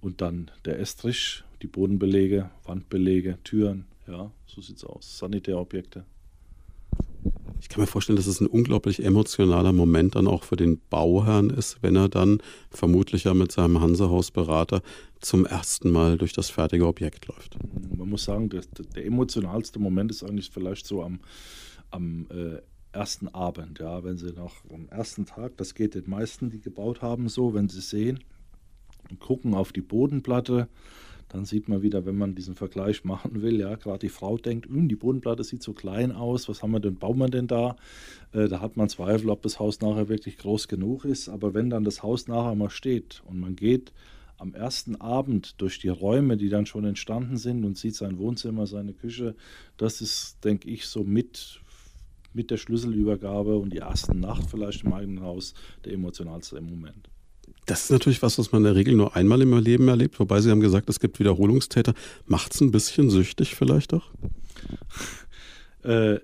und dann der Estrich, die Bodenbelege, Wandbelege, Türen, ja, so sieht es aus. Sanitärobjekte. Ich kann mir vorstellen, dass es ein unglaublich emotionaler Moment dann auch für den Bauherrn ist, wenn er dann vermutlich ja mit seinem Hansehausberater zum ersten Mal durch das fertige Objekt läuft. Man muss sagen, der, der emotionalste Moment ist eigentlich vielleicht so am, am äh, ersten Abend, ja, wenn sie noch am ersten Tag, das geht den meisten, die gebaut haben, so, wenn sie sehen und gucken auf die Bodenplatte, dann sieht man wieder, wenn man diesen Vergleich machen will, ja, gerade die Frau denkt, hm, die Bodenplatte sieht so klein aus, was haben wir denn, bauen wir denn da? Äh, da hat man Zweifel, ob das Haus nachher wirklich groß genug ist. Aber wenn dann das Haus nachher mal steht und man geht am ersten Abend durch die Räume, die dann schon entstanden sind und sieht sein Wohnzimmer, seine Küche, das ist, denke ich, so mit, mit der Schlüsselübergabe und die erste Nacht vielleicht im eigenen Haus der emotionalste Moment. Das ist natürlich was, was man in der Regel nur einmal im Leben erlebt, wobei Sie haben gesagt, es gibt Wiederholungstäter. Macht es ein bisschen süchtig vielleicht auch? Äh,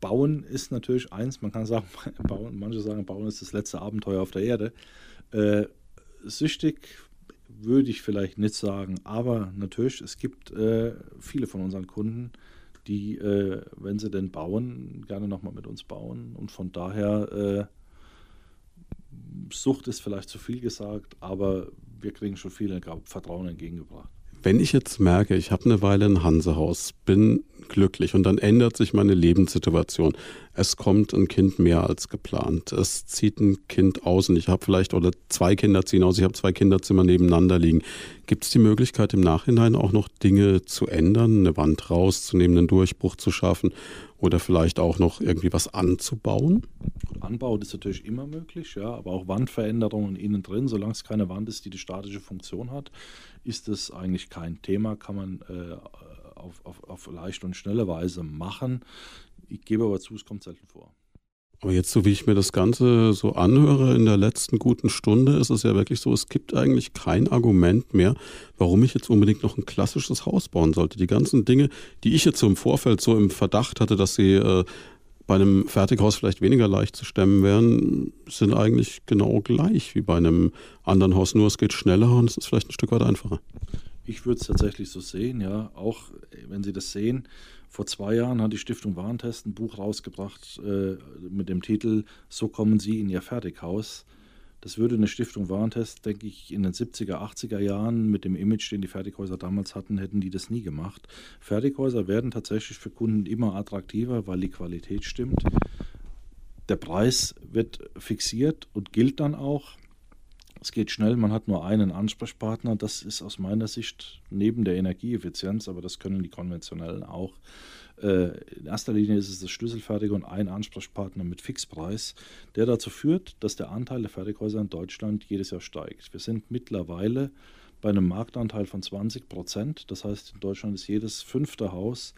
Bauen ist natürlich eins, man kann sagen, bauen, manche sagen, Bauen ist das letzte Abenteuer auf der Erde. Äh, süchtig würde ich vielleicht nicht sagen, aber natürlich, es gibt äh, viele von unseren Kunden, die, äh, wenn sie denn bauen, gerne nochmal mit uns bauen. Und von daher, äh, Sucht ist vielleicht zu viel gesagt, aber wir kriegen schon viel Vertrauen entgegengebracht. Wenn ich jetzt merke, ich habe eine Weile ein Hansehaus, bin glücklich und dann ändert sich meine Lebenssituation. Es kommt ein Kind mehr als geplant. Es zieht ein Kind aus und ich habe vielleicht, oder zwei Kinder ziehen aus, ich habe zwei Kinderzimmer nebeneinander liegen. Gibt es die Möglichkeit im Nachhinein auch noch Dinge zu ändern, eine Wand rauszunehmen, einen Durchbruch zu schaffen oder vielleicht auch noch irgendwie was anzubauen? Anbau ist natürlich immer möglich, ja, aber auch Wandveränderungen innen drin, solange es keine Wand ist, die die statische Funktion hat, ist das eigentlich kein Thema, kann man äh, auf, auf, auf leichte und schnelle Weise machen. Ich gebe aber zu, es kommt selten vor. Aber jetzt, so wie ich mir das Ganze so anhöre, in der letzten guten Stunde ist es ja wirklich so, es gibt eigentlich kein Argument mehr, warum ich jetzt unbedingt noch ein klassisches Haus bauen sollte. Die ganzen Dinge, die ich jetzt so im Vorfeld so im Verdacht hatte, dass sie äh, bei einem Fertighaus vielleicht weniger leicht zu stemmen wären, sind eigentlich genau gleich wie bei einem anderen Haus. Nur es geht schneller und es ist vielleicht ein Stück weit einfacher. Ich würde es tatsächlich so sehen, ja. Auch wenn Sie das sehen, vor zwei Jahren hat die Stiftung Warentest ein Buch rausgebracht äh, mit dem Titel So kommen Sie in Ihr Fertighaus. Das würde eine Stiftung Warentest, denke ich, in den 70er, 80er Jahren mit dem Image, den die Fertighäuser damals hatten, hätten die das nie gemacht. Fertighäuser werden tatsächlich für Kunden immer attraktiver, weil die Qualität stimmt. Der Preis wird fixiert und gilt dann auch. Es geht schnell, man hat nur einen Ansprechpartner. Das ist aus meiner Sicht neben der Energieeffizienz, aber das können die konventionellen auch. Äh, in erster Linie ist es das Schlüsselfertige und ein Ansprechpartner mit Fixpreis, der dazu führt, dass der Anteil der Fertighäuser in Deutschland jedes Jahr steigt. Wir sind mittlerweile bei einem Marktanteil von 20 Prozent. Das heißt, in Deutschland ist jedes fünfte Haus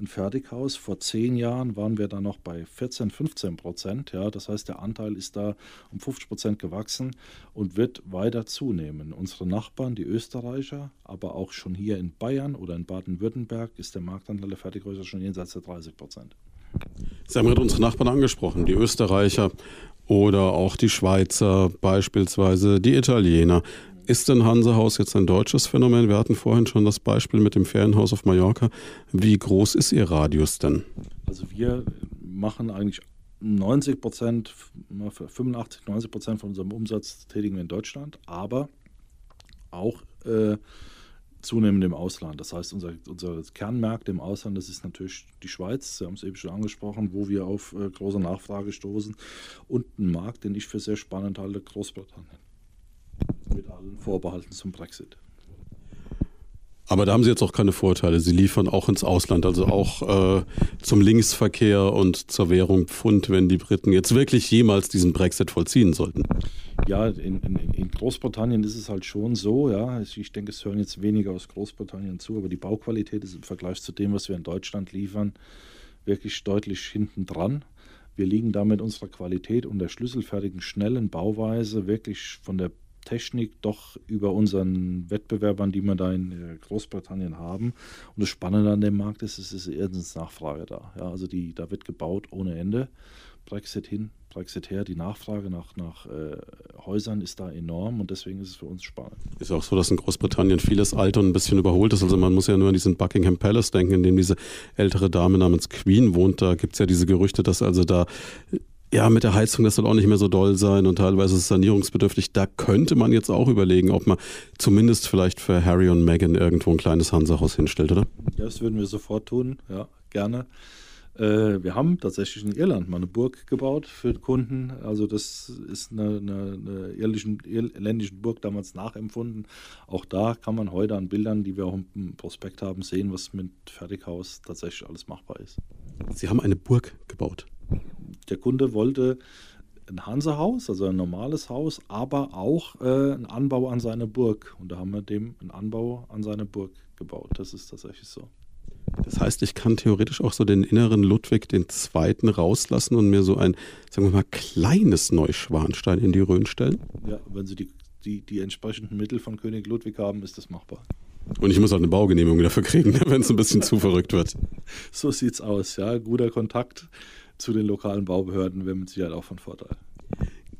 ein Fertighaus. Vor zehn Jahren waren wir da noch bei 14, 15 Prozent. Ja, das heißt, der Anteil ist da um 50 Prozent gewachsen und wird weiter zunehmen. Unsere Nachbarn, die Österreicher, aber auch schon hier in Bayern oder in Baden-Württemberg ist der Marktanteil der Fertighäuser schon jenseits der 30 Prozent. Sie haben gerade unsere Nachbarn angesprochen, die Österreicher oder auch die Schweizer beispielsweise, die Italiener. Ist denn Hansehaus jetzt ein deutsches Phänomen? Wir hatten vorhin schon das Beispiel mit dem Ferienhaus auf Mallorca. Wie groß ist Ihr Radius denn? Also wir machen eigentlich 90 Prozent, 85, 90 Prozent von unserem Umsatz tätigen wir in Deutschland, aber auch äh, zunehmend im Ausland. Das heißt, unser, unser Kernmärkte im Ausland, das ist natürlich die Schweiz, Sie haben es eben schon angesprochen, wo wir auf äh, große Nachfrage stoßen und ein Markt, den ich für sehr spannend halte, Großbritannien allen Vorbehalten zum Brexit. Aber da haben Sie jetzt auch keine Vorteile. Sie liefern auch ins Ausland, also auch äh, zum Linksverkehr und zur Währung Pfund, wenn die Briten jetzt wirklich jemals diesen Brexit vollziehen sollten. Ja, in, in, Großbritannien ist es halt schon so, ja. Ich denke, es hören jetzt weniger aus Großbritannien zu, aber die Bauqualität ist im Vergleich zu dem, was wir in Deutschland liefern, wirklich deutlich hinten dran. Wir liegen da mit unserer Qualität und der schlüsselfertigen, schnellen Bauweise wirklich von der Technik doch über unseren Wettbewerbern, die wir da in äh, Großbritannien haben. Und das Spannende an dem Markt ist, es ist erstens Nachfrage da. Ja, also die, da wird gebaut ohne Ende. Brexit hin, Brexit her, die Nachfrage nach, nach äh, Häusern ist da enorm und deswegen ist es für uns spannend. Ist auch so, dass in Großbritannien vieles alt und ein bisschen überholt ist. Also man muss ja nur an diesen Buckingham Palace denken, in dem diese ältere Dame namens Queen wohnt. Da gibt es ja diese Gerüchte, dass also da ja, mit der Heizung, das soll auch nicht mehr so doll sein und teilweise ist es sanierungsbedürftig. Da könnte man jetzt auch überlegen, ob man zumindest vielleicht für Harry und Meghan irgendwo ein kleines Hansehaus hinstellt, oder? Ja, das würden wir sofort tun, ja, gerne. Äh, wir haben tatsächlich in Irland mal eine Burg gebaut für Kunden. Also das ist eine, eine, eine irländischen, irländischen Burg damals nachempfunden. Auch da kann man heute an Bildern, die wir auch im Prospekt haben, sehen, was mit Fertighaus tatsächlich alles machbar ist. Sie haben eine Burg gebaut der Kunde wollte ein Hansehaus, also ein normales Haus, aber auch äh, einen Anbau an seine Burg. Und da haben wir dem einen Anbau an seine Burg gebaut. Das ist tatsächlich so. Das heißt, ich kann theoretisch auch so den inneren Ludwig Zweiten rauslassen und mir so ein, sagen wir mal, kleines Neuschwanstein in die Rhön stellen? Ja, wenn Sie die die, die entsprechenden Mittel von König Ludwig haben, ist das machbar. Und ich muss halt eine Baugenehmigung dafür kriegen, wenn es ein bisschen zu verrückt wird. So sieht's aus, ja. Guter Kontakt zu den lokalen Baubehörden wäre mit Sicherheit auch von Vorteil.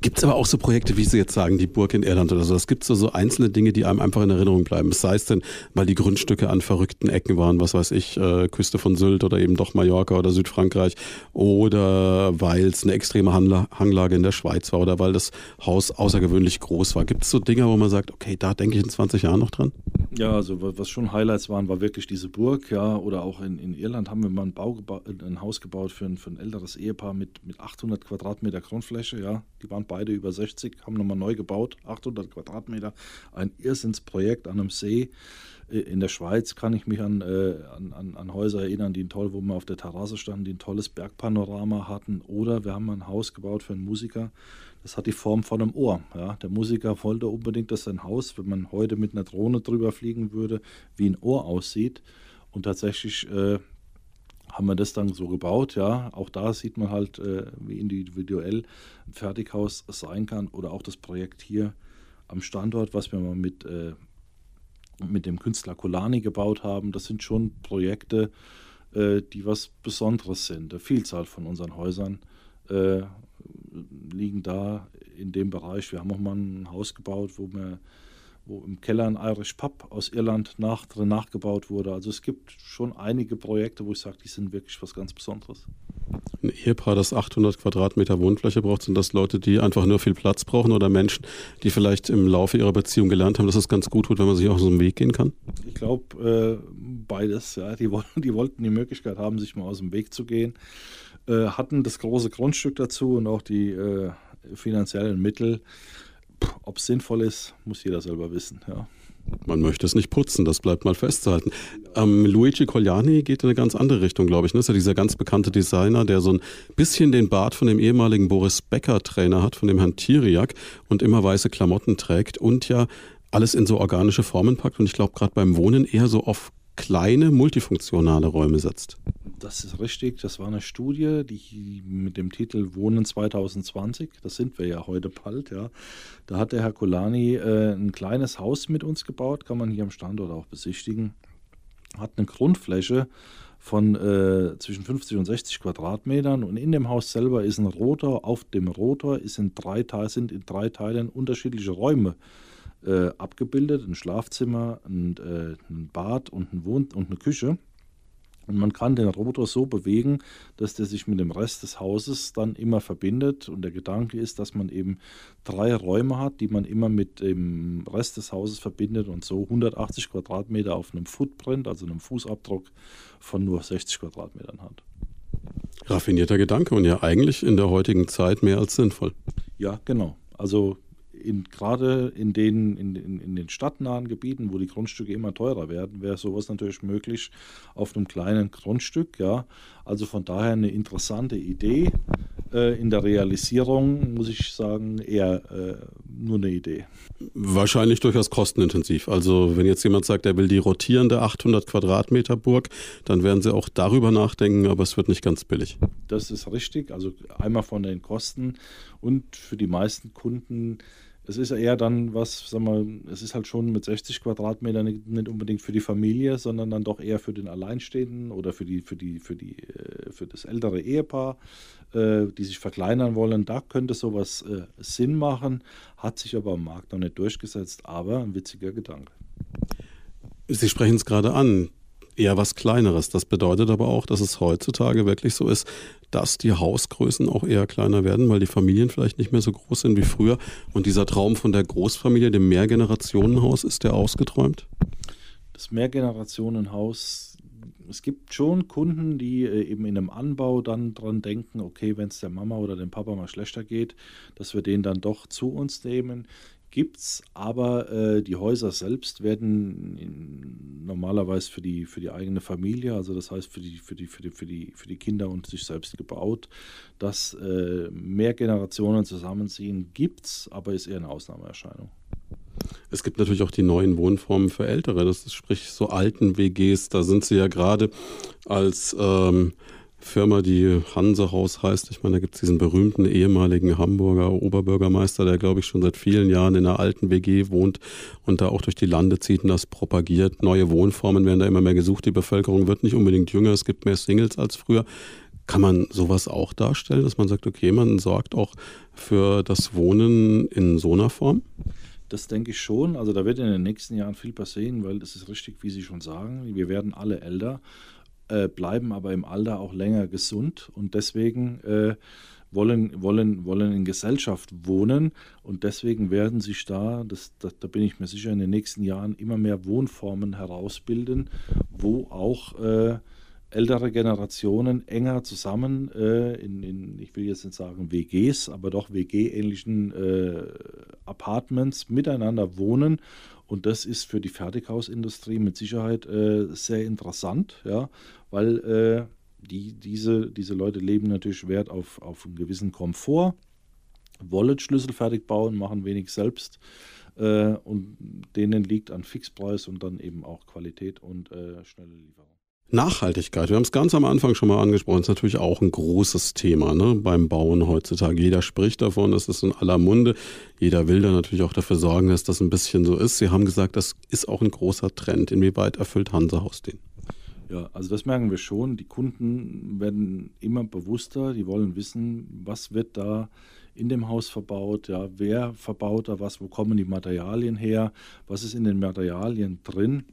Gibt es aber auch so Projekte, wie Sie jetzt sagen, die Burg in Irland oder so. Es gibt so, so einzelne Dinge, die einem einfach in Erinnerung bleiben. Sei es denn, weil die Grundstücke an verrückten Ecken waren, was weiß ich, äh, Küste von Sylt oder eben doch Mallorca oder Südfrankreich. Oder weil es eine extreme Hangla Hanglage in der Schweiz war oder weil das Haus außergewöhnlich groß war. Gibt es so Dinge, wo man sagt, okay, da denke ich in 20 Jahren noch dran? Ja, also was schon Highlights waren, war wirklich diese Burg, ja. Oder auch in, in Irland haben wir mal ein, Bau ein Haus gebaut für ein, für ein älteres Ehepaar mit, mit 800 Quadratmeter Grundfläche, ja. Die waren beide über 60, haben nochmal neu gebaut, 800 Quadratmeter, ein Irrsinnsprojekt an einem See. Äh, in der Schweiz kann ich mich an, äh, an, an, Häuser erinnern, die toll, wo wir auf der Terrasse standen, die ein tolles Bergpanorama hatten. Oder wir haben ein Haus gebaut für einen Musiker, das hat die Form von einem Ohr. Ja. Der Musiker wollte unbedingt, dass sein Haus, wenn man heute mit einer Drohne drüber fliegen würde, wie ein Ohr aussieht. Und tatsächlich äh, haben wir das dann so gebaut, ja. Auch da sieht man halt, äh, wie individuell ein Fertighaus sein kann oder auch das Projekt hier am Standort, was wir mal mit, äh, mit dem Künstler Kolani gebaut haben. Das sind schon Projekte, äh, die was Besonderes sind. Eine Vielzahl von unseren Häusern äh, liegen da in dem Bereich. Wir haben auch mal ein Haus gebaut, wo wir wo im Keller ein Irish Pub aus Irland nach, drin nachgebaut wurde. Also es gibt schon einige Projekte, wo ich sage, die sind wirklich was ganz Besonderes. Ein Ehepaar, das 800 Quadratmeter Wohnfläche braucht, sind das Leute, die einfach nur viel Platz brauchen oder Menschen, die vielleicht im Laufe ihrer Beziehung gelernt haben, dass es ganz gut tut, wenn man sich auch so einen Weg gehen kann? Ich glaube, äh, beides. Ja. Die, die wollten die Möglichkeit haben, sich mal aus dem Weg zu gehen, äh, hatten das große Grundstück dazu und auch die äh, finanziellen Mittel ob es sinnvoll ist, muss jeder selber wissen. Ja. Man möchte es nicht putzen, das bleibt mal festzuhalten. Ähm, Luigi Cogliani geht in eine ganz andere Richtung, glaube ich. Ne? Das ist ja dieser ganz bekannte Designer, der so ein bisschen den Bart von dem ehemaligen Boris Becker-Trainer hat, von dem Herrn Tiriak und immer weiße Klamotten trägt und ja alles in so organische Formen packt und ich glaube gerade beim Wohnen eher so auf kleine multifunktionale Räume setzt. Das ist richtig. Das war eine Studie, die mit dem Titel Wohnen 2020, das sind wir ja heute bald, ja. Da hat der Herr Kolani äh, ein kleines Haus mit uns gebaut, kann man hier am Standort auch besichtigen. Hat eine Grundfläche von äh, zwischen 50 und 60 Quadratmetern und in dem Haus selber ist ein Rotor. Auf dem Rotor ist in drei, sind in drei Teilen unterschiedliche Räume äh, abgebildet: ein Schlafzimmer, ein, äh, ein Bad und, ein Wohn und eine Küche. Und man kann den Rotor so bewegen, dass der sich mit dem Rest des Hauses dann immer verbindet. Und der Gedanke ist, dass man eben drei Räume hat, die man immer mit dem Rest des Hauses verbindet und so 180 Quadratmeter auf einem Footprint, also einem Fußabdruck von nur 60 Quadratmetern hat. Raffinierter Gedanke und ja eigentlich in der heutigen Zeit mehr als sinnvoll. Ja, genau. Also in, gerade in den, in, in, in, den stadtnahen Gebieten, wo die Grundstücke immer teurer werden, wäre sowas natürlich möglich auf einem kleinen Grundstück. Ja. Also von daher eine interessante Idee. Äh, in der Realisierung muss ich sagen, eher äh, nur eine Idee. Wahrscheinlich durchaus kostenintensiv. Also wenn jetzt jemand sagt, er will die rotierende 800 Quadratmeter Burg, dann werden sie auch darüber nachdenken, aber es wird nicht ganz billig. Das ist richtig. Also einmal von den Kosten und für die meisten Kunden es ist eher dann was, sag mal, es ist halt schon mit 60 Quadratmetern nicht, nicht, unbedingt für die Familie, sondern dann doch eher für den Alleinstehenden oder für die, für die, für die, äh, für das ältere Ehepaar, äh, die sich verkleinern wollen. Da könnte sowas äh, Sinn machen, hat sich aber am Markt noch nicht durchgesetzt, aber ein witziger Gedanke. Sie sprechen es gerade an eher was Kleineres. Das bedeutet aber auch, dass es heutzutage wirklich so ist, dass die Hausgrößen auch eher kleiner werden, weil die Familien vielleicht nicht mehr so groß sind wie früher. Und dieser Traum von der Großfamilie, dem Mehrgenerationenhaus, ist der ausgeträumt? Das Mehrgenerationenhaus, es gibt schon Kunden, die äh, eben in einem Anbau dann dran denken, okay, wenn es der Mama oder dem Papa mal schlechter geht, dass wir den dann doch zu uns nehmen gibt es, aber äh, die Häuser selbst werden in, normalerweise für die, für die eigene Familie, also das heißt für die, für die, für die, für die, für die Kinder und sich selbst gebaut. Dass äh, mehr Generationen zusammenziehen, gibt es, aber ist eher eine Ausnahmeerscheinung. Es gibt natürlich auch die neuen Wohnformen für Ältere, das ist sprich so alten WGs, da sind sie ja gerade als ähm, Firma, die Hansehaus heißt. Ich meine, da gibt es diesen berühmten ehemaligen Hamburger Oberbürgermeister, der, glaube ich, schon seit vielen Jahren in einer alten WG wohnt und da auch durch die Lande zieht und das propagiert. Neue Wohnformen werden da immer mehr gesucht. Die Bevölkerung wird nicht unbedingt jünger, es gibt mehr Singles als früher. Kann man sowas auch darstellen, dass man sagt, okay, man sorgt auch für das Wohnen in so einer Form? Das denke ich schon. Also da wird in den nächsten Jahren viel passieren, weil es ist richtig, wie Sie schon sagen. Wir werden alle älter, äh, bleiben aber im Alter auch länger gesund und deswegen äh, wollen, wollen, wollen in Gesellschaft wohnen und deswegen werden sich da, das, das, da bin ich mir sicher, in den nächsten Jahren immer mehr Wohnformen herausbilden, wo auch äh, ältere Generationen enger zusammen äh, in, in, ich will jetzt nicht sagen WGs, aber doch WG-ähnlichen äh, Apartments miteinander wohnen. Und das ist für die Fertighausindustrie mit Sicherheit äh, sehr interessant, ja, weil äh, die, diese, diese Leute leben natürlich Wert auf, auf einen gewissen Komfort, wollen schlüsselfertig bauen, machen wenig selbst. Äh, und denen liegt an Fixpreis und dann eben auch Qualität und äh, schnelle Lieferung. Nachhaltigkeit, wir haben es ganz am Anfang schon mal angesprochen, ist natürlich auch ein großes Thema ne, beim Bauen heutzutage. Jeder spricht davon, das ist in aller Munde. Jeder will da natürlich auch dafür sorgen, dass das ein bisschen so ist. Sie haben gesagt, das ist auch ein großer Trend. Inwieweit erfüllt Hansehaus den? Ja, also das merken wir schon. Die Kunden werden immer bewusster, die wollen wissen, was wird da in dem Haus verbaut, ja, wer verbaut da was, wo kommen die Materialien her, was ist in den Materialien drin.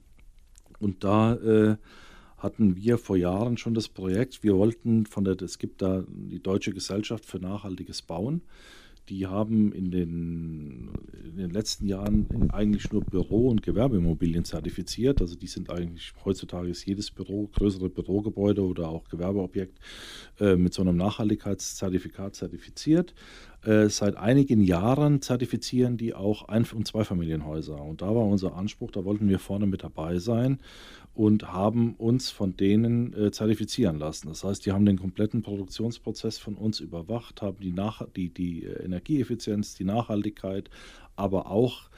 Und da äh, hatten wir vor Jahren schon das Projekt. Wir wollten von der, es gibt da die Deutsche Gesellschaft für nachhaltiges Bauen. Die haben in den, in den letzten Jahren eigentlich nur Büro- und Gewerbeimmobilien zertifiziert. Also die sind eigentlich, heutzutage ist jedes Büro, größere Bürogebäude oder auch Gewerbeobjekt äh, mit so einem Nachhaltigkeitszertifikat zertifiziert. Äh, seit einigen Jahren zertifizieren die auch Ein- und Zweifamilienhäuser. Und da war unser Anspruch, da wollten wir vorne mit dabei sein und haben uns von denen äh, zertifizieren lassen. Das heißt, die haben den kompletten Produktionsprozess von uns überwacht, haben die, Nach die, die äh, Energieeffizienz, die Nachhaltigkeit, aber auch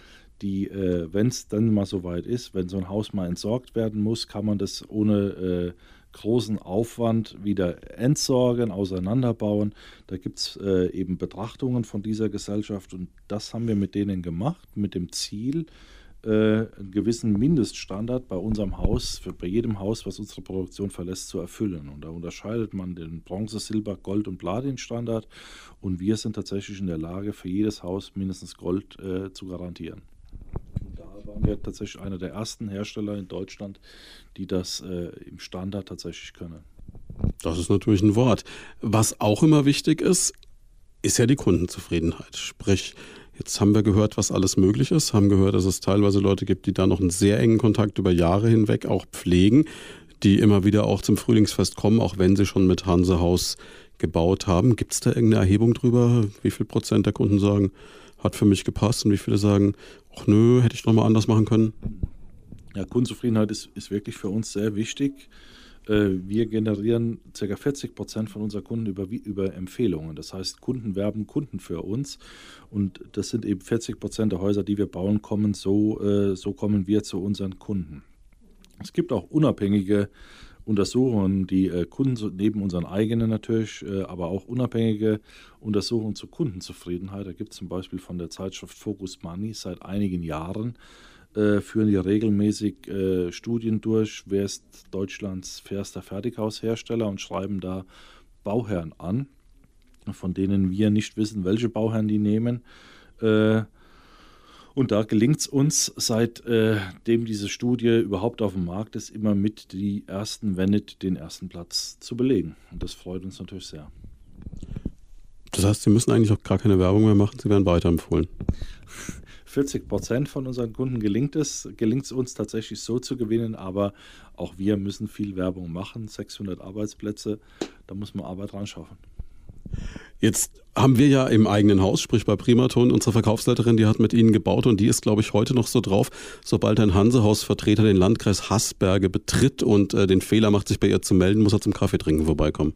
die, äh, wenn es dann mal so weit ist, wenn so ein Haus mal entsorgt werden muss, kann man das ohne äh, großen Aufwand wieder entsorgen, auseinanderbauen. Da gibt es äh, eben Betrachtungen von dieser Gesellschaft und das haben wir mit denen gemacht, mit dem Ziel, äh, einen gewissen Mindeststandard bei unserem Haus, für, bei jedem Haus, was unsere Produktion verlässt, zu erfüllen. Und da unterscheidet man den Bronze, Silber, Gold und Platin-Standard. Und wir sind tatsächlich in der Lage, für jedes Haus mindestens Gold äh, zu garantieren. Waren wir tatsächlich einer der ersten Hersteller in Deutschland, die das äh, im Standard tatsächlich können. Das ist natürlich ein Wort. Was auch immer wichtig ist, ist ja die Kundenzufriedenheit. Sprich, Jetzt haben wir gehört, was alles möglich ist, haben gehört, dass es teilweise Leute gibt, die da noch einen sehr engen Kontakt über Jahre hinweg auch pflegen, die immer wieder auch zum Frühlingsfest kommen, auch wenn sie schon mit Hansehaus gebaut haben. Gibt es da irgendeine Erhebung drüber, wie viel Prozent der Kunden sagen, hat für mich gepasst und wie viele sagen, ach nö, hätte ich nochmal anders machen können? Ja, Kundenzufriedenheit ist, ist wirklich für uns sehr wichtig. Äh, wir generieren ca. 40 Prozent von unseren Kunden über, über Empfehlungen. Das heißt, Kunden werben Kunden für uns und das sind eben 40 Prozent der Häuser, die wir bauen, kommen so, äh, so kommen wir zu unseren Kunden. Es gibt auch unabhängige Untersuchungen, die äh, Kunden neben unseren eigenen natürlich, aber auch unabhängige Untersuchungen zur Kundenzufriedenheit. Da gibt es zum Beispiel von der Zeitschrift Focus Money seit einigen Jahren äh, führen die regelmäßig äh, Studien durch, wer ist Deutschlands fairster Fertighaushersteller und schreiben da Bauherren an, von denen wir nicht wissen, welche Bauherren die nehmen. Und da gelingt es uns, seitdem äh, diese Studie überhaupt auf dem Markt ist, immer mit die ersten, wenn nicht den ersten Platz zu belegen. Und das freut uns natürlich sehr. Das heißt, Sie müssen eigentlich auch gar keine Werbung mehr machen, Sie werden weiterempfohlen. 40 Prozent von unseren Kunden gelingt es, gelingt es uns tatsächlich so zu gewinnen, aber auch wir müssen viel Werbung machen. 600 Arbeitsplätze, da muss man Arbeit dran schaffen. Jetzt haben wir ja im eigenen Haus, sprich bei Primaton, unsere Verkaufsleiterin, die hat mit Ihnen gebaut und die ist, glaube ich, heute noch so drauf, sobald ein Hansehausvertreter den Landkreis Haßberge betritt und äh, den Fehler macht, sich bei ihr zu melden, muss er zum Kaffee trinken vorbeikommen.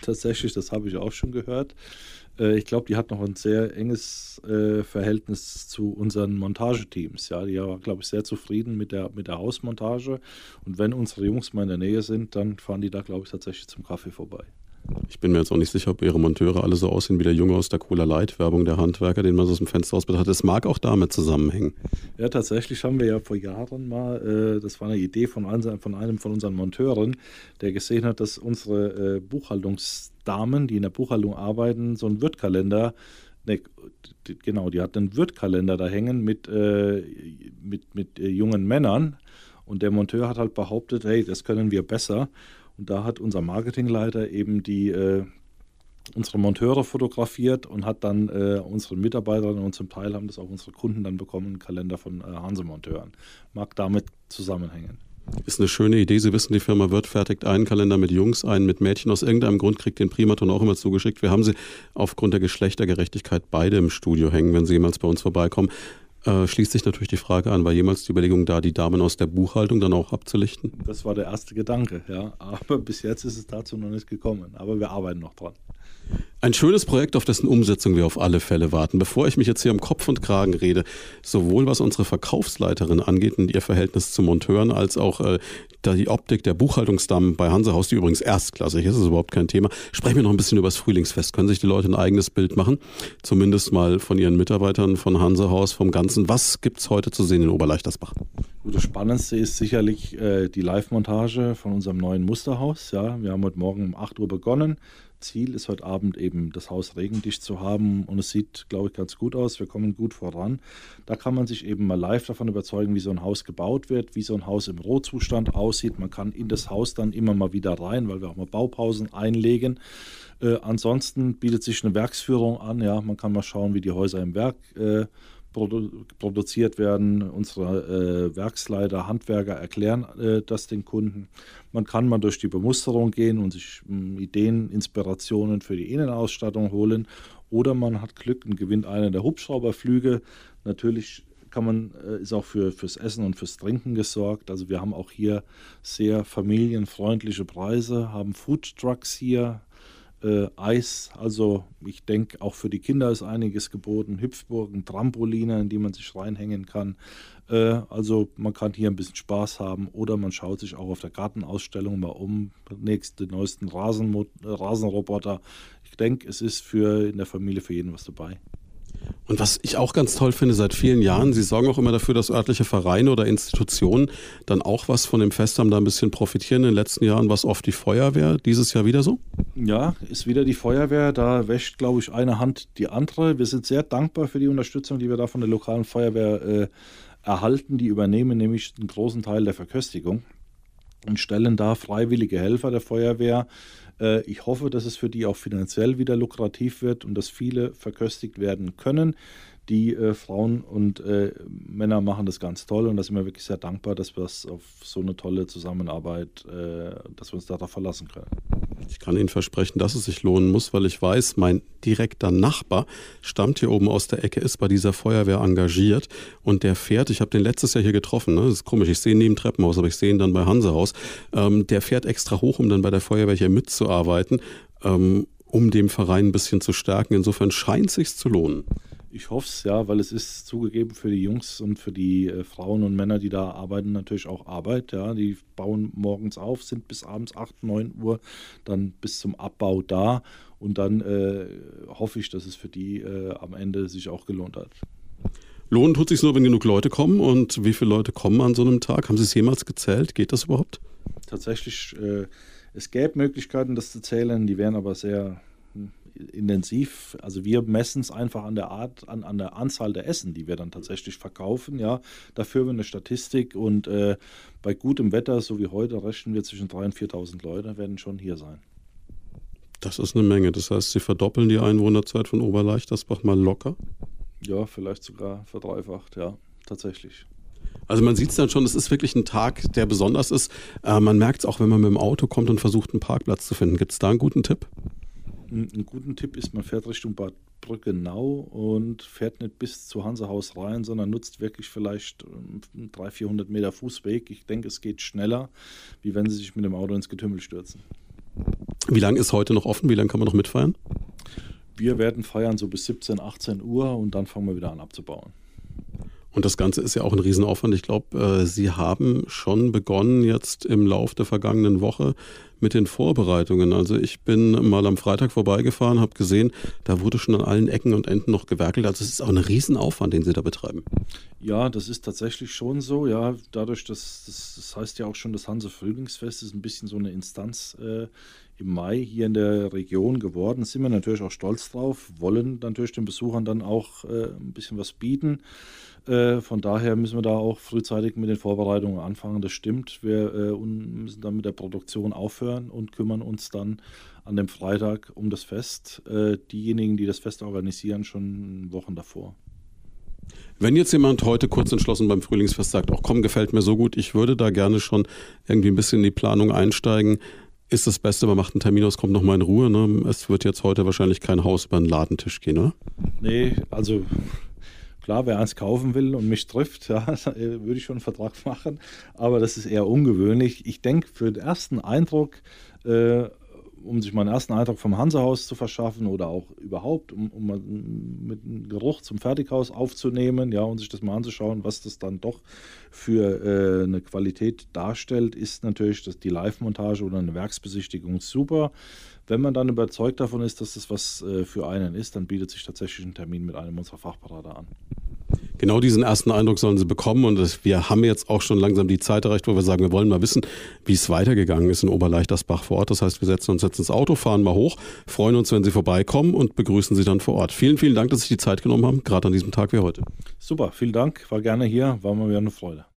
Tatsächlich, das habe ich auch schon gehört. Äh, ich glaube, die hat noch ein sehr enges äh, Verhältnis zu unseren Montageteams. Ja, die war, glaube ich, sehr zufrieden mit der, mit der Hausmontage. Und wenn unsere Jungs mal in der Nähe sind, dann fahren die da, glaube ich, tatsächlich zum Kaffee vorbei. Ich bin mir jetzt auch nicht sicher, ob ihre Monteure alle so aussehen wie der Junge aus der Cola Light Werbung der Handwerker, den man so aus dem Fenster aus betrachtet. Es mag auch damit zusammenhängen. Ja, tatsächlich haben wir ja vor Jahren mal, äh, das war eine Idee von, von einem von unseren Monteuren, der gesehen hat, dass unsere äh, Buchhaltungsdamen, die in der Buchhaltung arbeiten, so einen Wirtkalender Ne, genau, die hat einen Wirtkalender da hängen mit, äh, mit, mit äh, jungen Männern. Und der Monteur hat halt behauptet, hey, das können wir besser. Und da hat unser Marketingleiter eben die äh, unsere Monteure fotografiert und hat dann äh, unsere Mitarbeiterinnen und zum Teil haben das auch unsere Kunden dann bekommen, einen Kalender von äh, Hanse-Monteuren. Mag damit zusammenhängen. Ist eine schöne Idee. Sie wissen, die Firma Wirt fertigt einen Kalender mit Jungs, einen mit Mädchen. Aus irgendeinem Grund kriegt den Primaton auch immer zugeschickt. Wir haben sie aufgrund der Geschlechtergerechtigkeit beide im Studio hängen, wenn sie jemals bei uns vorbeikommen. Äh, schließt sich natürlich die Frage an, war jemals die Überlegung da, die Damen aus der Buchhaltung dann auch abzulichten? Das war der erste Gedanke, ja. Aber bis jetzt ist es dazu noch nicht gekommen. Aber wir arbeiten noch dran. Ein schönes Projekt, auf dessen Umsetzung wir auf alle Fälle warten. Bevor ich mich jetzt hier um Kopf und Kragen rede, sowohl was unsere Verkaufsleiterin angeht und ihr Verhältnis zu Monteuren, als auch äh, die Optik der Buchhaltungsdamen bei Hansehaus, die übrigens erstklassig ist, ist überhaupt kein Thema, sprechen wir noch ein bisschen über das Frühlingsfest. Können sich die Leute ein eigenes Bild machen? Zumindest mal von ihren Mitarbeitern von Hansehaus, vom Ganzen. Was gibt es heute zu sehen in Oberleichtersbach? Das Spannendste ist sicherlich äh, die Live-Montage von unserem neuen Musterhaus. Ja, wir haben heute Morgen um 8 Uhr begonnen. Ziel ist heute Abend eben das Haus regendicht zu haben und es sieht, glaube ich, ganz gut aus. Wir kommen gut voran. Da kann man sich eben mal live davon überzeugen, wie so ein Haus gebaut wird, wie so ein Haus im Rohzustand aussieht. Man kann in das Haus dann immer mal wieder rein, weil wir auch mal Baupausen einlegen. Äh, ansonsten bietet sich eine Werksführung an. Ja, man kann mal schauen, wie die Häuser im Werk äh, produ produziert werden. Unsere äh, Werksleiter, Handwerker erklären äh, das den Kunden. Man kann mal durch die Bemusterung gehen und sich äh, Ideen, Inspirationen für die Innenausstattung holen. Oder man hat Glück und gewinnt einen der Hubschrauberflüge. Natürlich kann man, äh, ist auch für, fürs Essen und fürs Trinken gesorgt. Also wir haben auch hier sehr familienfreundliche Preise, haben Food Trucks hier, äh, Eis. Also ich denke, auch für die Kinder ist einiges geboten. Hüpfburgen, Trampoline, in die man sich reinhängen kann. Äh, also man kann hier ein bisschen Spaß haben oder man schaut sich auch auf der Gartenausstellung mal um. Nächste, neuesten Rasen, Rasenroboter. Ich denke, es ist für in der Familie für jeden was dabei. Und was ich auch ganz toll finde seit vielen Jahren, Sie sorgen auch immer dafür, dass örtliche Vereine oder Institutionen dann auch was von dem Fest haben, da ein bisschen profitieren. In den letzten Jahren war es oft die Feuerwehr, dieses Jahr wieder so? Ja, ist wieder die Feuerwehr. Da wäscht, glaube ich, eine Hand die andere. Wir sind sehr dankbar für die Unterstützung, die wir da von der lokalen Feuerwehr äh, erhalten. Die übernehmen nämlich einen großen Teil der Verköstigung und stellen da freiwillige Helfer der Feuerwehr ich hoffe, dass es für die auch finanziell wieder lukrativ wird und dass viele verköstigt werden können. Die äh, Frauen und äh, Männer machen das ganz toll und da sind wir wirklich sehr dankbar, dass wir es auf so eine tolle Zusammenarbeit, äh, dass wir uns darauf verlassen können. Ich kann Ihnen versprechen, dass es sich lohnen muss, weil ich weiß, mein direkter Nachbar stammt hier oben aus der Ecke, ist bei dieser Feuerwehr engagiert und der fährt, ich habe den letztes Jahr hier getroffen, ne? das ist komisch, ich sehe ihn im Treppenhaus, aber ich sehe ihn dann bei Hansehaus, ähm, der fährt extra hoch, um dann bei der Feuerwehr hier mitzuarbeiten, ähm, um dem Verein ein bisschen zu stärken. Insofern scheint es sich zu lohnen. Ich hoffe es, ja, weil es ist zugegeben für die Jungs und für die äh, Frauen und Männer, die da arbeiten, natürlich auch Arbeit. Ja. Die bauen morgens auf, sind bis abends 8, 9 Uhr dann bis zum Abbau da. Und dann äh, hoffe ich, dass es für die äh, am Ende sich auch gelohnt hat. Lohnen tut sich nur, wenn genug Leute kommen. Und wie viele Leute kommen an so einem Tag? Haben Sie es jemals gezählt? Geht das überhaupt? Tatsächlich, äh, es gäbe Möglichkeiten, das zu zählen. Die wären aber sehr intensiv. Also wir messen es einfach an der Art, an, an der Anzahl der Essen, die wir dann tatsächlich verkaufen. Ja, dafür haben wir eine Statistik und äh, bei gutem Wetter, so wie heute, rechnen wir zwischen 3.000 und 4.000 Leute werden schon hier sein. Das ist eine Menge. Das heißt, Sie verdoppeln die Einwohnerzeit von Oberleichtersbach mal locker? Ja, vielleicht sogar verdreifacht, ja, tatsächlich. Also man sieht es dann schon, es ist wirklich ein Tag, der besonders ist. Äh, man merkt es auch, wenn man mit dem Auto kommt und versucht, einen Parkplatz zu finden. Gibt es da einen guten Tipp? Einen guten Tipp ist, man fährt Richtung Bad Brückenau und fährt nicht bis zu Hansehaus rein, sondern nutzt wirklich vielleicht 300, ähm, 400 Meter Fußweg. Ich denke, es geht schneller, wie wenn Sie sich mit dem Auto ins Getümmel stürzen. Wie lange ist heute noch offen? Wie lange kann man noch mitfeiern? Wir werden feiern so bis 17, 18 Uhr und dann fangen wir wieder an abzubauen. Und das Ganze ist ja auch ein Riesenaufwand. Ich glaube, äh, Sie haben schon begonnen jetzt im Lauf der vergangenen Woche mit den Vorbereitungen. Also ich bin mal am Freitag vorbeigefahren, habe gesehen, da wurde schon an allen Ecken und Enden noch gewerkelt. Also es ist auch ein Riesenaufwand, den Sie da betreiben. Ja, das ist tatsächlich schon so. Ja, dadurch, dass das, das heißt ja auch schon, das Hanse Frühlingsfest ist ein bisschen so eine Instanz äh, im Mai hier in der Region geworden. Sind wir natürlich auch stolz drauf, wollen natürlich den Besuchern dann auch äh, ein bisschen was bieten. Äh, von daher müssen wir da auch frühzeitig mit den Vorbereitungen anfangen. Das stimmt. Wir äh, müssen dann mit der Produktion aufhören und kümmern uns dann an dem Freitag um das Fest. Äh, diejenigen, die das Fest organisieren, schon Wochen davor. Wenn jetzt jemand heute kurz entschlossen beim Frühlingsfest sagt, auch komm, gefällt mir so gut, ich würde da gerne schon irgendwie ein bisschen in die Planung einsteigen, ist das Beste, man macht einen Termin aus, kommt nochmal in Ruhe. Ne? Es wird jetzt heute wahrscheinlich kein Haus über den Ladentisch gehen, oder? Nee, also Klar, wer eins kaufen will und mich trifft, ja, würde ich schon einen Vertrag machen, aber das ist eher ungewöhnlich. Ich denke, für den ersten Eindruck, äh, um sich mal einen ersten Eindruck vom Hansehaus zu verschaffen oder auch überhaupt, um, um mit einem Geruch zum Fertighaus aufzunehmen, ja, und sich das mal anzuschauen, was das dann doch für äh, eine Qualität darstellt, ist natürlich das, die Live-Montage oder eine Werksbesichtigung super. Wenn man dann überzeugt davon ist, dass das was äh, für einen ist, dann bietet sich tatsächlich ein Termin mit einem unserer Fachberater an. Genau diesen ersten Eindruck sollen sie bekommen und wir haben jetzt auch schon langsam die Zeit erreicht, wo wir sagen, wir wollen mal wissen, wie es weitergegangen ist in Oberleichtersbach vor Ort. Das heißt, wir setzen uns jetzt ins Auto, fahren mal hoch, freuen uns, wenn Sie vorbeikommen und begrüßen Sie dann vor Ort. Vielen, vielen Dank, dass Sie die Zeit genommen haben, gerade an diesem Tag wie heute. Super, vielen Dank, war gerne hier, war mal wieder eine Freude.